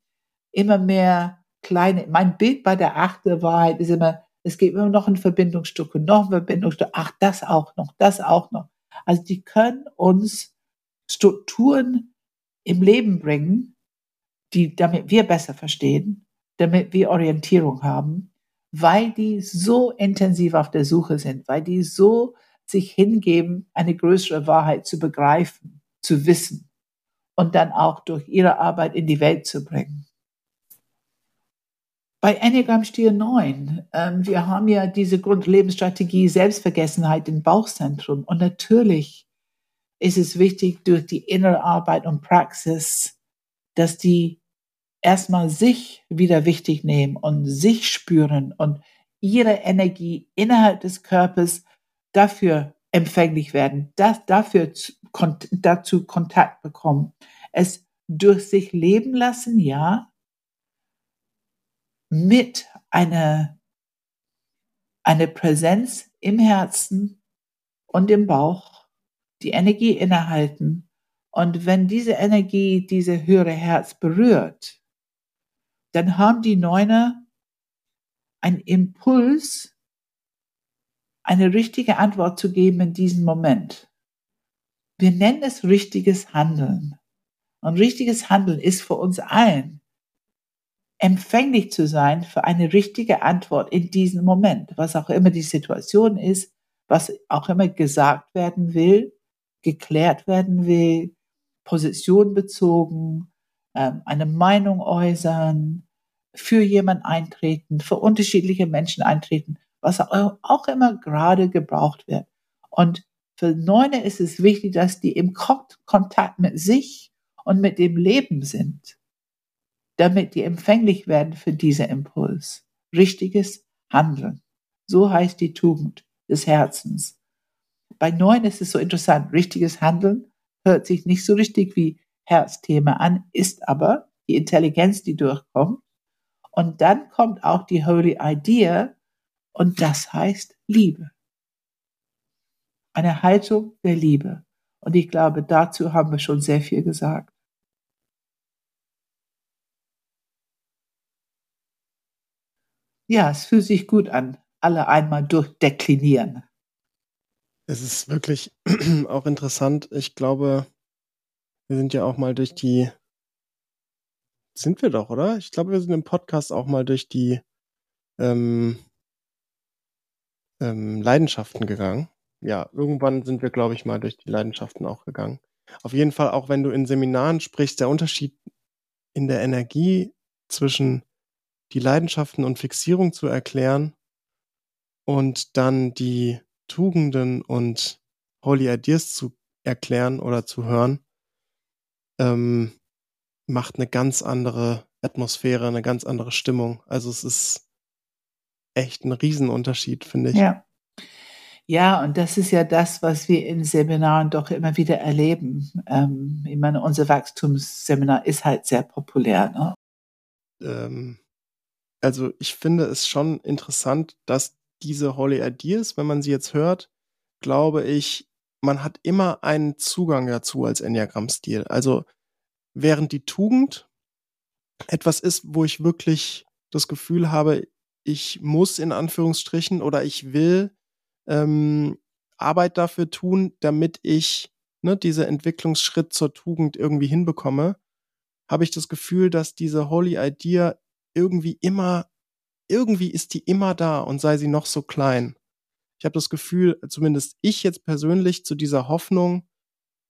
immer mehr kleine, mein Bild bei der achte Wahrheit ist immer, es gibt immer noch ein Verbindungsstück und noch ein Verbindungsstück, ach, das auch noch, das auch noch. Also die können uns Strukturen im Leben bringen, die, damit wir besser verstehen, damit wir Orientierung haben, weil die so intensiv auf der Suche sind, weil die so sich hingeben, eine größere Wahrheit zu begreifen, zu wissen und dann auch durch ihre Arbeit in die Welt zu bringen. Bei Enneagram Stil 9, ähm, wir haben ja diese Grundlebensstrategie Selbstvergessenheit im Bauchzentrum. Und natürlich ist es wichtig, durch die innere Arbeit und Praxis, dass die erstmal sich wieder wichtig nehmen und sich spüren und ihre Energie innerhalb des Körpers dafür empfänglich werden, das, dafür dazu Kontakt bekommen, es durch sich leben lassen, ja, mit einer, einer Präsenz im Herzen und im Bauch, die Energie innehalten. Und wenn diese Energie diese höhere Herz berührt, dann haben die Neuner einen Impuls, eine richtige Antwort zu geben in diesem Moment. Wir nennen es richtiges Handeln. Und richtiges Handeln ist für uns allen empfänglich zu sein für eine richtige Antwort in diesem Moment, was auch immer die Situation ist, was auch immer gesagt werden will, geklärt werden will, Position bezogen, ähm, eine Meinung äußern, für jemanden eintreten, für unterschiedliche Menschen eintreten, was auch immer gerade gebraucht wird. Und für Neune ist es wichtig, dass die im Kontakt mit sich und mit dem Leben sind damit die empfänglich werden für diese Impuls. Richtiges Handeln. So heißt die Tugend des Herzens. Bei neun ist es so interessant. Richtiges Handeln hört sich nicht so richtig wie Herzthema an, ist aber die Intelligenz, die durchkommt. Und dann kommt auch die Holy Idea und das heißt Liebe. Eine Haltung der Liebe. Und ich glaube, dazu haben wir schon sehr viel gesagt. Ja, es fühlt sich gut an. Alle einmal durchdeklinieren. Es ist wirklich (clears throat) auch interessant. Ich glaube, wir sind ja auch mal durch die. Sind wir doch, oder? Ich glaube, wir sind im Podcast auch mal durch die ähm, ähm, Leidenschaften gegangen. Ja, irgendwann sind wir, glaube ich, mal durch die Leidenschaften auch gegangen. Auf jeden Fall, auch wenn du in Seminaren sprichst, der Unterschied in der Energie zwischen die Leidenschaften und Fixierung zu erklären und dann die Tugenden und Holy Ideas zu erklären oder zu hören, ähm, macht eine ganz andere Atmosphäre, eine ganz andere Stimmung. Also es ist echt ein Riesenunterschied, finde ich. Ja. Ja, und das ist ja das, was wir in Seminaren doch immer wieder erleben. Ähm, ich meine, unser Wachstumsseminar ist halt sehr populär. Ne? Ähm, also ich finde es schon interessant, dass diese Holy Ideas, wenn man sie jetzt hört, glaube ich, man hat immer einen Zugang dazu als Enneagramm-Stil. Also während die Tugend etwas ist, wo ich wirklich das Gefühl habe, ich muss in Anführungsstrichen oder ich will ähm, Arbeit dafür tun, damit ich ne, diese Entwicklungsschritt zur Tugend irgendwie hinbekomme, habe ich das Gefühl, dass diese Holy Idea irgendwie immer, irgendwie ist die immer da und sei sie noch so klein. Ich habe das Gefühl, zumindest ich jetzt persönlich zu dieser Hoffnung,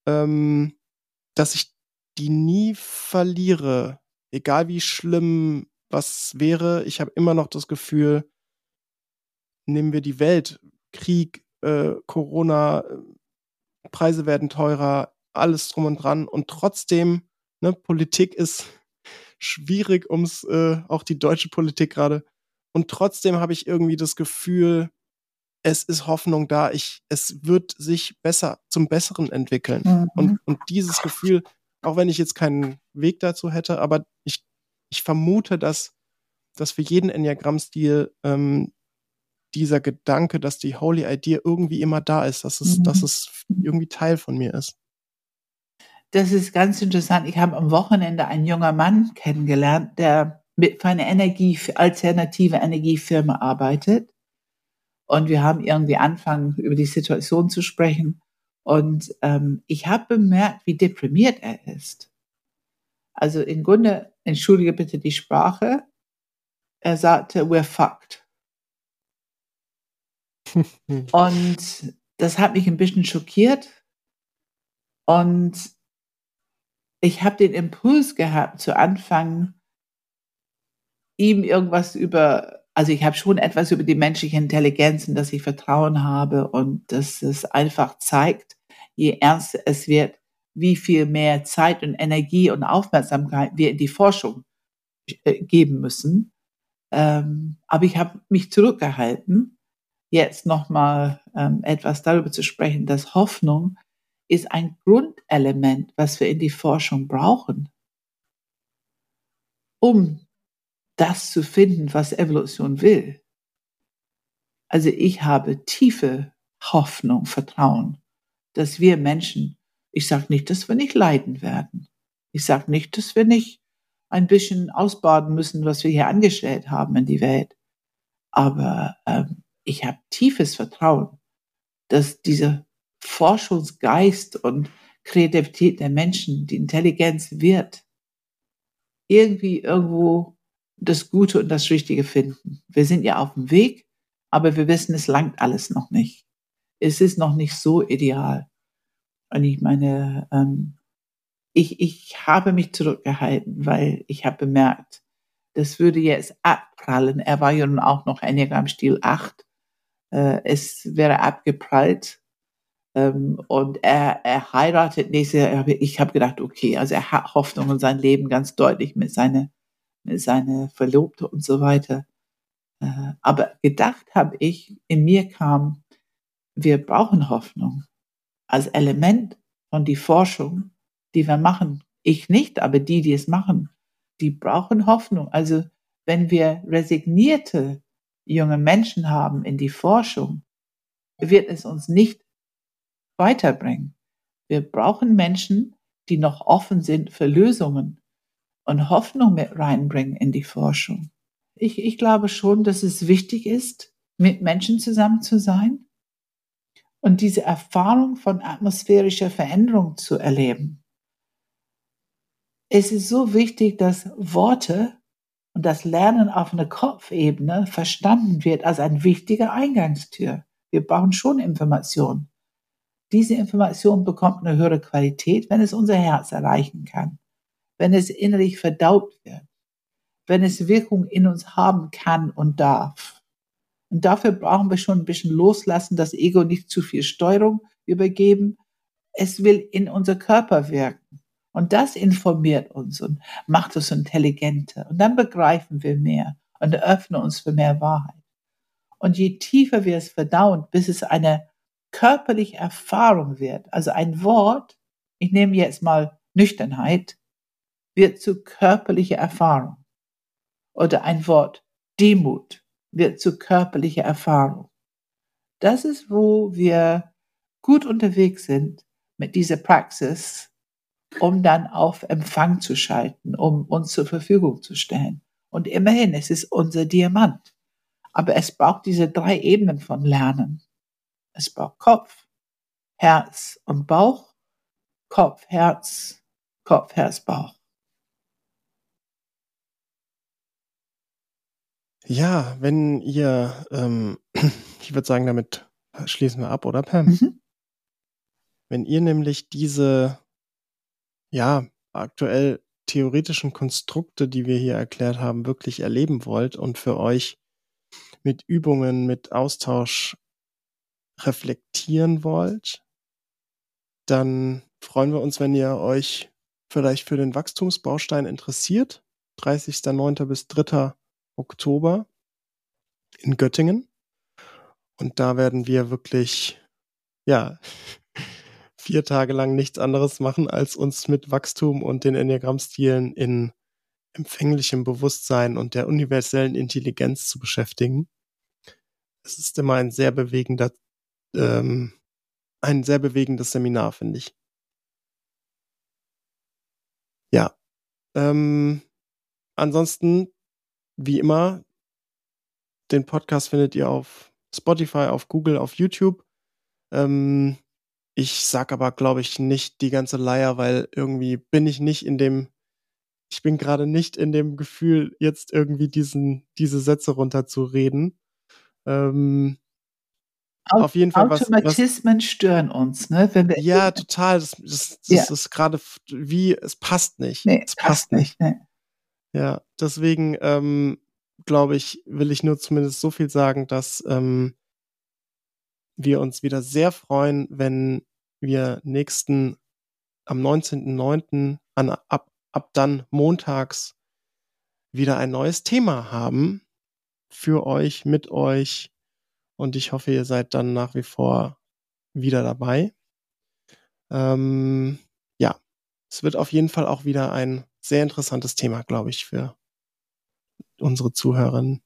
ähm, dass ich die nie verliere, egal wie schlimm was wäre. Ich habe immer noch das Gefühl, nehmen wir die Welt, Krieg, äh, Corona, äh, Preise werden teurer, alles drum und dran und trotzdem, ne, Politik ist schwierig ums, äh, auch die deutsche Politik gerade. Und trotzdem habe ich irgendwie das Gefühl, es ist Hoffnung da. Ich, es wird sich besser zum Besseren entwickeln. Mhm. Und, und dieses Gefühl, auch wenn ich jetzt keinen Weg dazu hätte, aber ich, ich vermute, dass, dass für jeden Enneagramm-Stil ähm, dieser Gedanke, dass die Holy Idea irgendwie immer da ist, dass es, mhm. dass es irgendwie Teil von mir ist das ist ganz interessant. Ich habe am Wochenende einen jungen Mann kennengelernt, der mit für eine Energie, alternative Energiefirma arbeitet. Und wir haben irgendwie angefangen, über die Situation zu sprechen. Und ähm, ich habe bemerkt, wie deprimiert er ist. Also im Grunde, entschuldige bitte die Sprache, er sagte, we're fucked. (laughs) und das hat mich ein bisschen schockiert. Und ich habe den Impuls gehabt, zu anfangen, ihm irgendwas über, also ich habe schon etwas über die menschliche Intelligenz und dass ich Vertrauen habe und dass es einfach zeigt, je ernster es wird, wie viel mehr Zeit und Energie und Aufmerksamkeit wir in die Forschung äh, geben müssen. Ähm, aber ich habe mich zurückgehalten, jetzt nochmal ähm, etwas darüber zu sprechen, dass Hoffnung ist ein Grundelement, was wir in die Forschung brauchen, um das zu finden, was Evolution will. Also ich habe tiefe Hoffnung, Vertrauen, dass wir Menschen, ich sage nicht, dass wir nicht leiden werden. Ich sage nicht, dass wir nicht ein bisschen ausbaden müssen, was wir hier angestellt haben in die Welt. Aber ähm, ich habe tiefes Vertrauen, dass dieser Forschungsgeist und Kreativität der Menschen, die Intelligenz wird, irgendwie irgendwo das Gute und das Richtige finden. Wir sind ja auf dem Weg, aber wir wissen, es langt alles noch nicht. Es ist noch nicht so ideal. Und ich meine, ähm, ich, ich habe mich zurückgehalten, weil ich habe bemerkt, das würde jetzt abprallen. Er war ja nun auch noch Enneagram Stil 8. Äh, es wäre abgeprallt. Ähm, und er, er heiratet nächstes Jahr. Ich habe gedacht, okay, also er hat Hoffnung in sein Leben ganz deutlich mit seiner mit seine Verlobte und so weiter. Äh, aber gedacht habe ich, in mir kam, wir brauchen Hoffnung als Element von die Forschung die wir machen. Ich nicht, aber die, die es machen, die brauchen Hoffnung. Also wenn wir resignierte junge Menschen haben in die Forschung, wird es uns nicht weiterbringen. Wir brauchen Menschen, die noch offen sind für Lösungen und Hoffnung mit reinbringen in die Forschung. Ich, ich glaube schon, dass es wichtig ist, mit Menschen zusammen zu sein und diese Erfahrung von atmosphärischer Veränderung zu erleben es ist so wichtig, dass Worte und das Lernen auf einer Kopfebene verstanden wird als ein wichtiger Eingangstür. Wir brauchen schon Informationen. Diese Information bekommt eine höhere Qualität, wenn es unser Herz erreichen kann, wenn es innerlich verdaut wird, wenn es Wirkung in uns haben kann und darf. Und dafür brauchen wir schon ein bisschen loslassen, das Ego nicht zu viel Steuerung übergeben. Es will in unser Körper wirken. Und das informiert uns und macht uns intelligenter. Und dann begreifen wir mehr und öffnen uns für mehr Wahrheit. Und je tiefer wir es verdauen, bis es eine körperliche Erfahrung wird, also ein Wort, ich nehme jetzt mal Nüchternheit, wird zu körperlicher Erfahrung. Oder ein Wort Demut wird zu körperlicher Erfahrung. Das ist, wo wir gut unterwegs sind mit dieser Praxis um dann auf Empfang zu schalten, um uns zur Verfügung zu stellen. Und immerhin, es ist unser Diamant. Aber es braucht diese drei Ebenen von Lernen. Es braucht Kopf, Herz und Bauch. Kopf, Herz, Kopf, Herz, Bauch. Ja, wenn ihr, ähm, (clears throat) ich würde sagen, damit schließen wir ab, oder Pam? Mhm. Wenn ihr nämlich diese ja, aktuell theoretischen Konstrukte, die wir hier erklärt haben, wirklich erleben wollt und für euch mit Übungen, mit Austausch reflektieren wollt, dann freuen wir uns, wenn ihr euch vielleicht für den Wachstumsbaustein interessiert. 30.09. bis 3. Oktober in Göttingen. Und da werden wir wirklich, ja, (laughs) vier Tage lang nichts anderes machen, als uns mit Wachstum und den Enneagrammstilen in empfänglichem Bewusstsein und der universellen Intelligenz zu beschäftigen. Es ist immer ein sehr bewegender, ähm, ein sehr bewegendes Seminar, finde ich. Ja. Ähm, ansonsten, wie immer, den Podcast findet ihr auf Spotify, auf Google, auf YouTube. Ähm, ich sag aber, glaube ich, nicht die ganze Leier, weil irgendwie bin ich nicht in dem, ich bin gerade nicht in dem Gefühl, jetzt irgendwie diesen, diese Sätze runterzureden. Ähm, auf jeden Fall was. Automatismen was, stören uns, ne? Ja, total. Das, das, das ja. ist gerade wie, es passt nicht. Nee, es passt, passt nicht. Nee. Ja, deswegen ähm, glaube ich, will ich nur zumindest so viel sagen, dass ähm, wir uns wieder sehr freuen, wenn wir nächsten am 19.09. an ab, ab dann montags wieder ein neues Thema haben für euch, mit euch. Und ich hoffe, ihr seid dann nach wie vor wieder dabei. Ähm, ja, es wird auf jeden Fall auch wieder ein sehr interessantes Thema, glaube ich, für unsere Zuhörerinnen.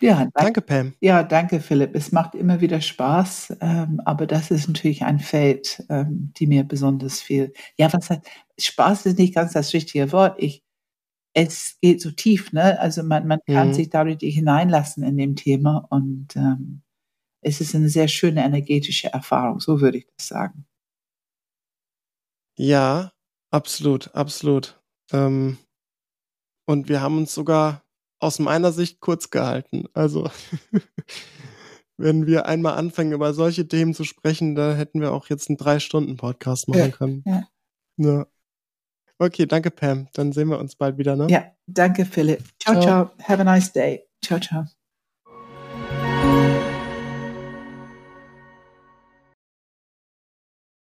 Ja, danke, Pam. Ja, danke, Philipp. Es macht immer wieder Spaß, ähm, aber das ist natürlich ein Feld, ähm, die mir besonders viel. Ja, was heißt, Spaß ist nicht ganz das richtige Wort. Ich, es geht so tief, ne? Also man, man kann mhm. sich dadurch hineinlassen in dem Thema und ähm, es ist eine sehr schöne energetische Erfahrung, so würde ich das sagen. Ja, absolut, absolut. Ähm, und wir haben uns sogar aus meiner Sicht kurz gehalten. Also, (laughs) wenn wir einmal anfangen, über solche Themen zu sprechen, da hätten wir auch jetzt einen Drei-Stunden-Podcast machen können. Ja. ja. Okay, danke, Pam. Dann sehen wir uns bald wieder, ne? Ja, danke, Philipp. Ciao, ciao. ciao. Have a nice day. Ciao, ciao.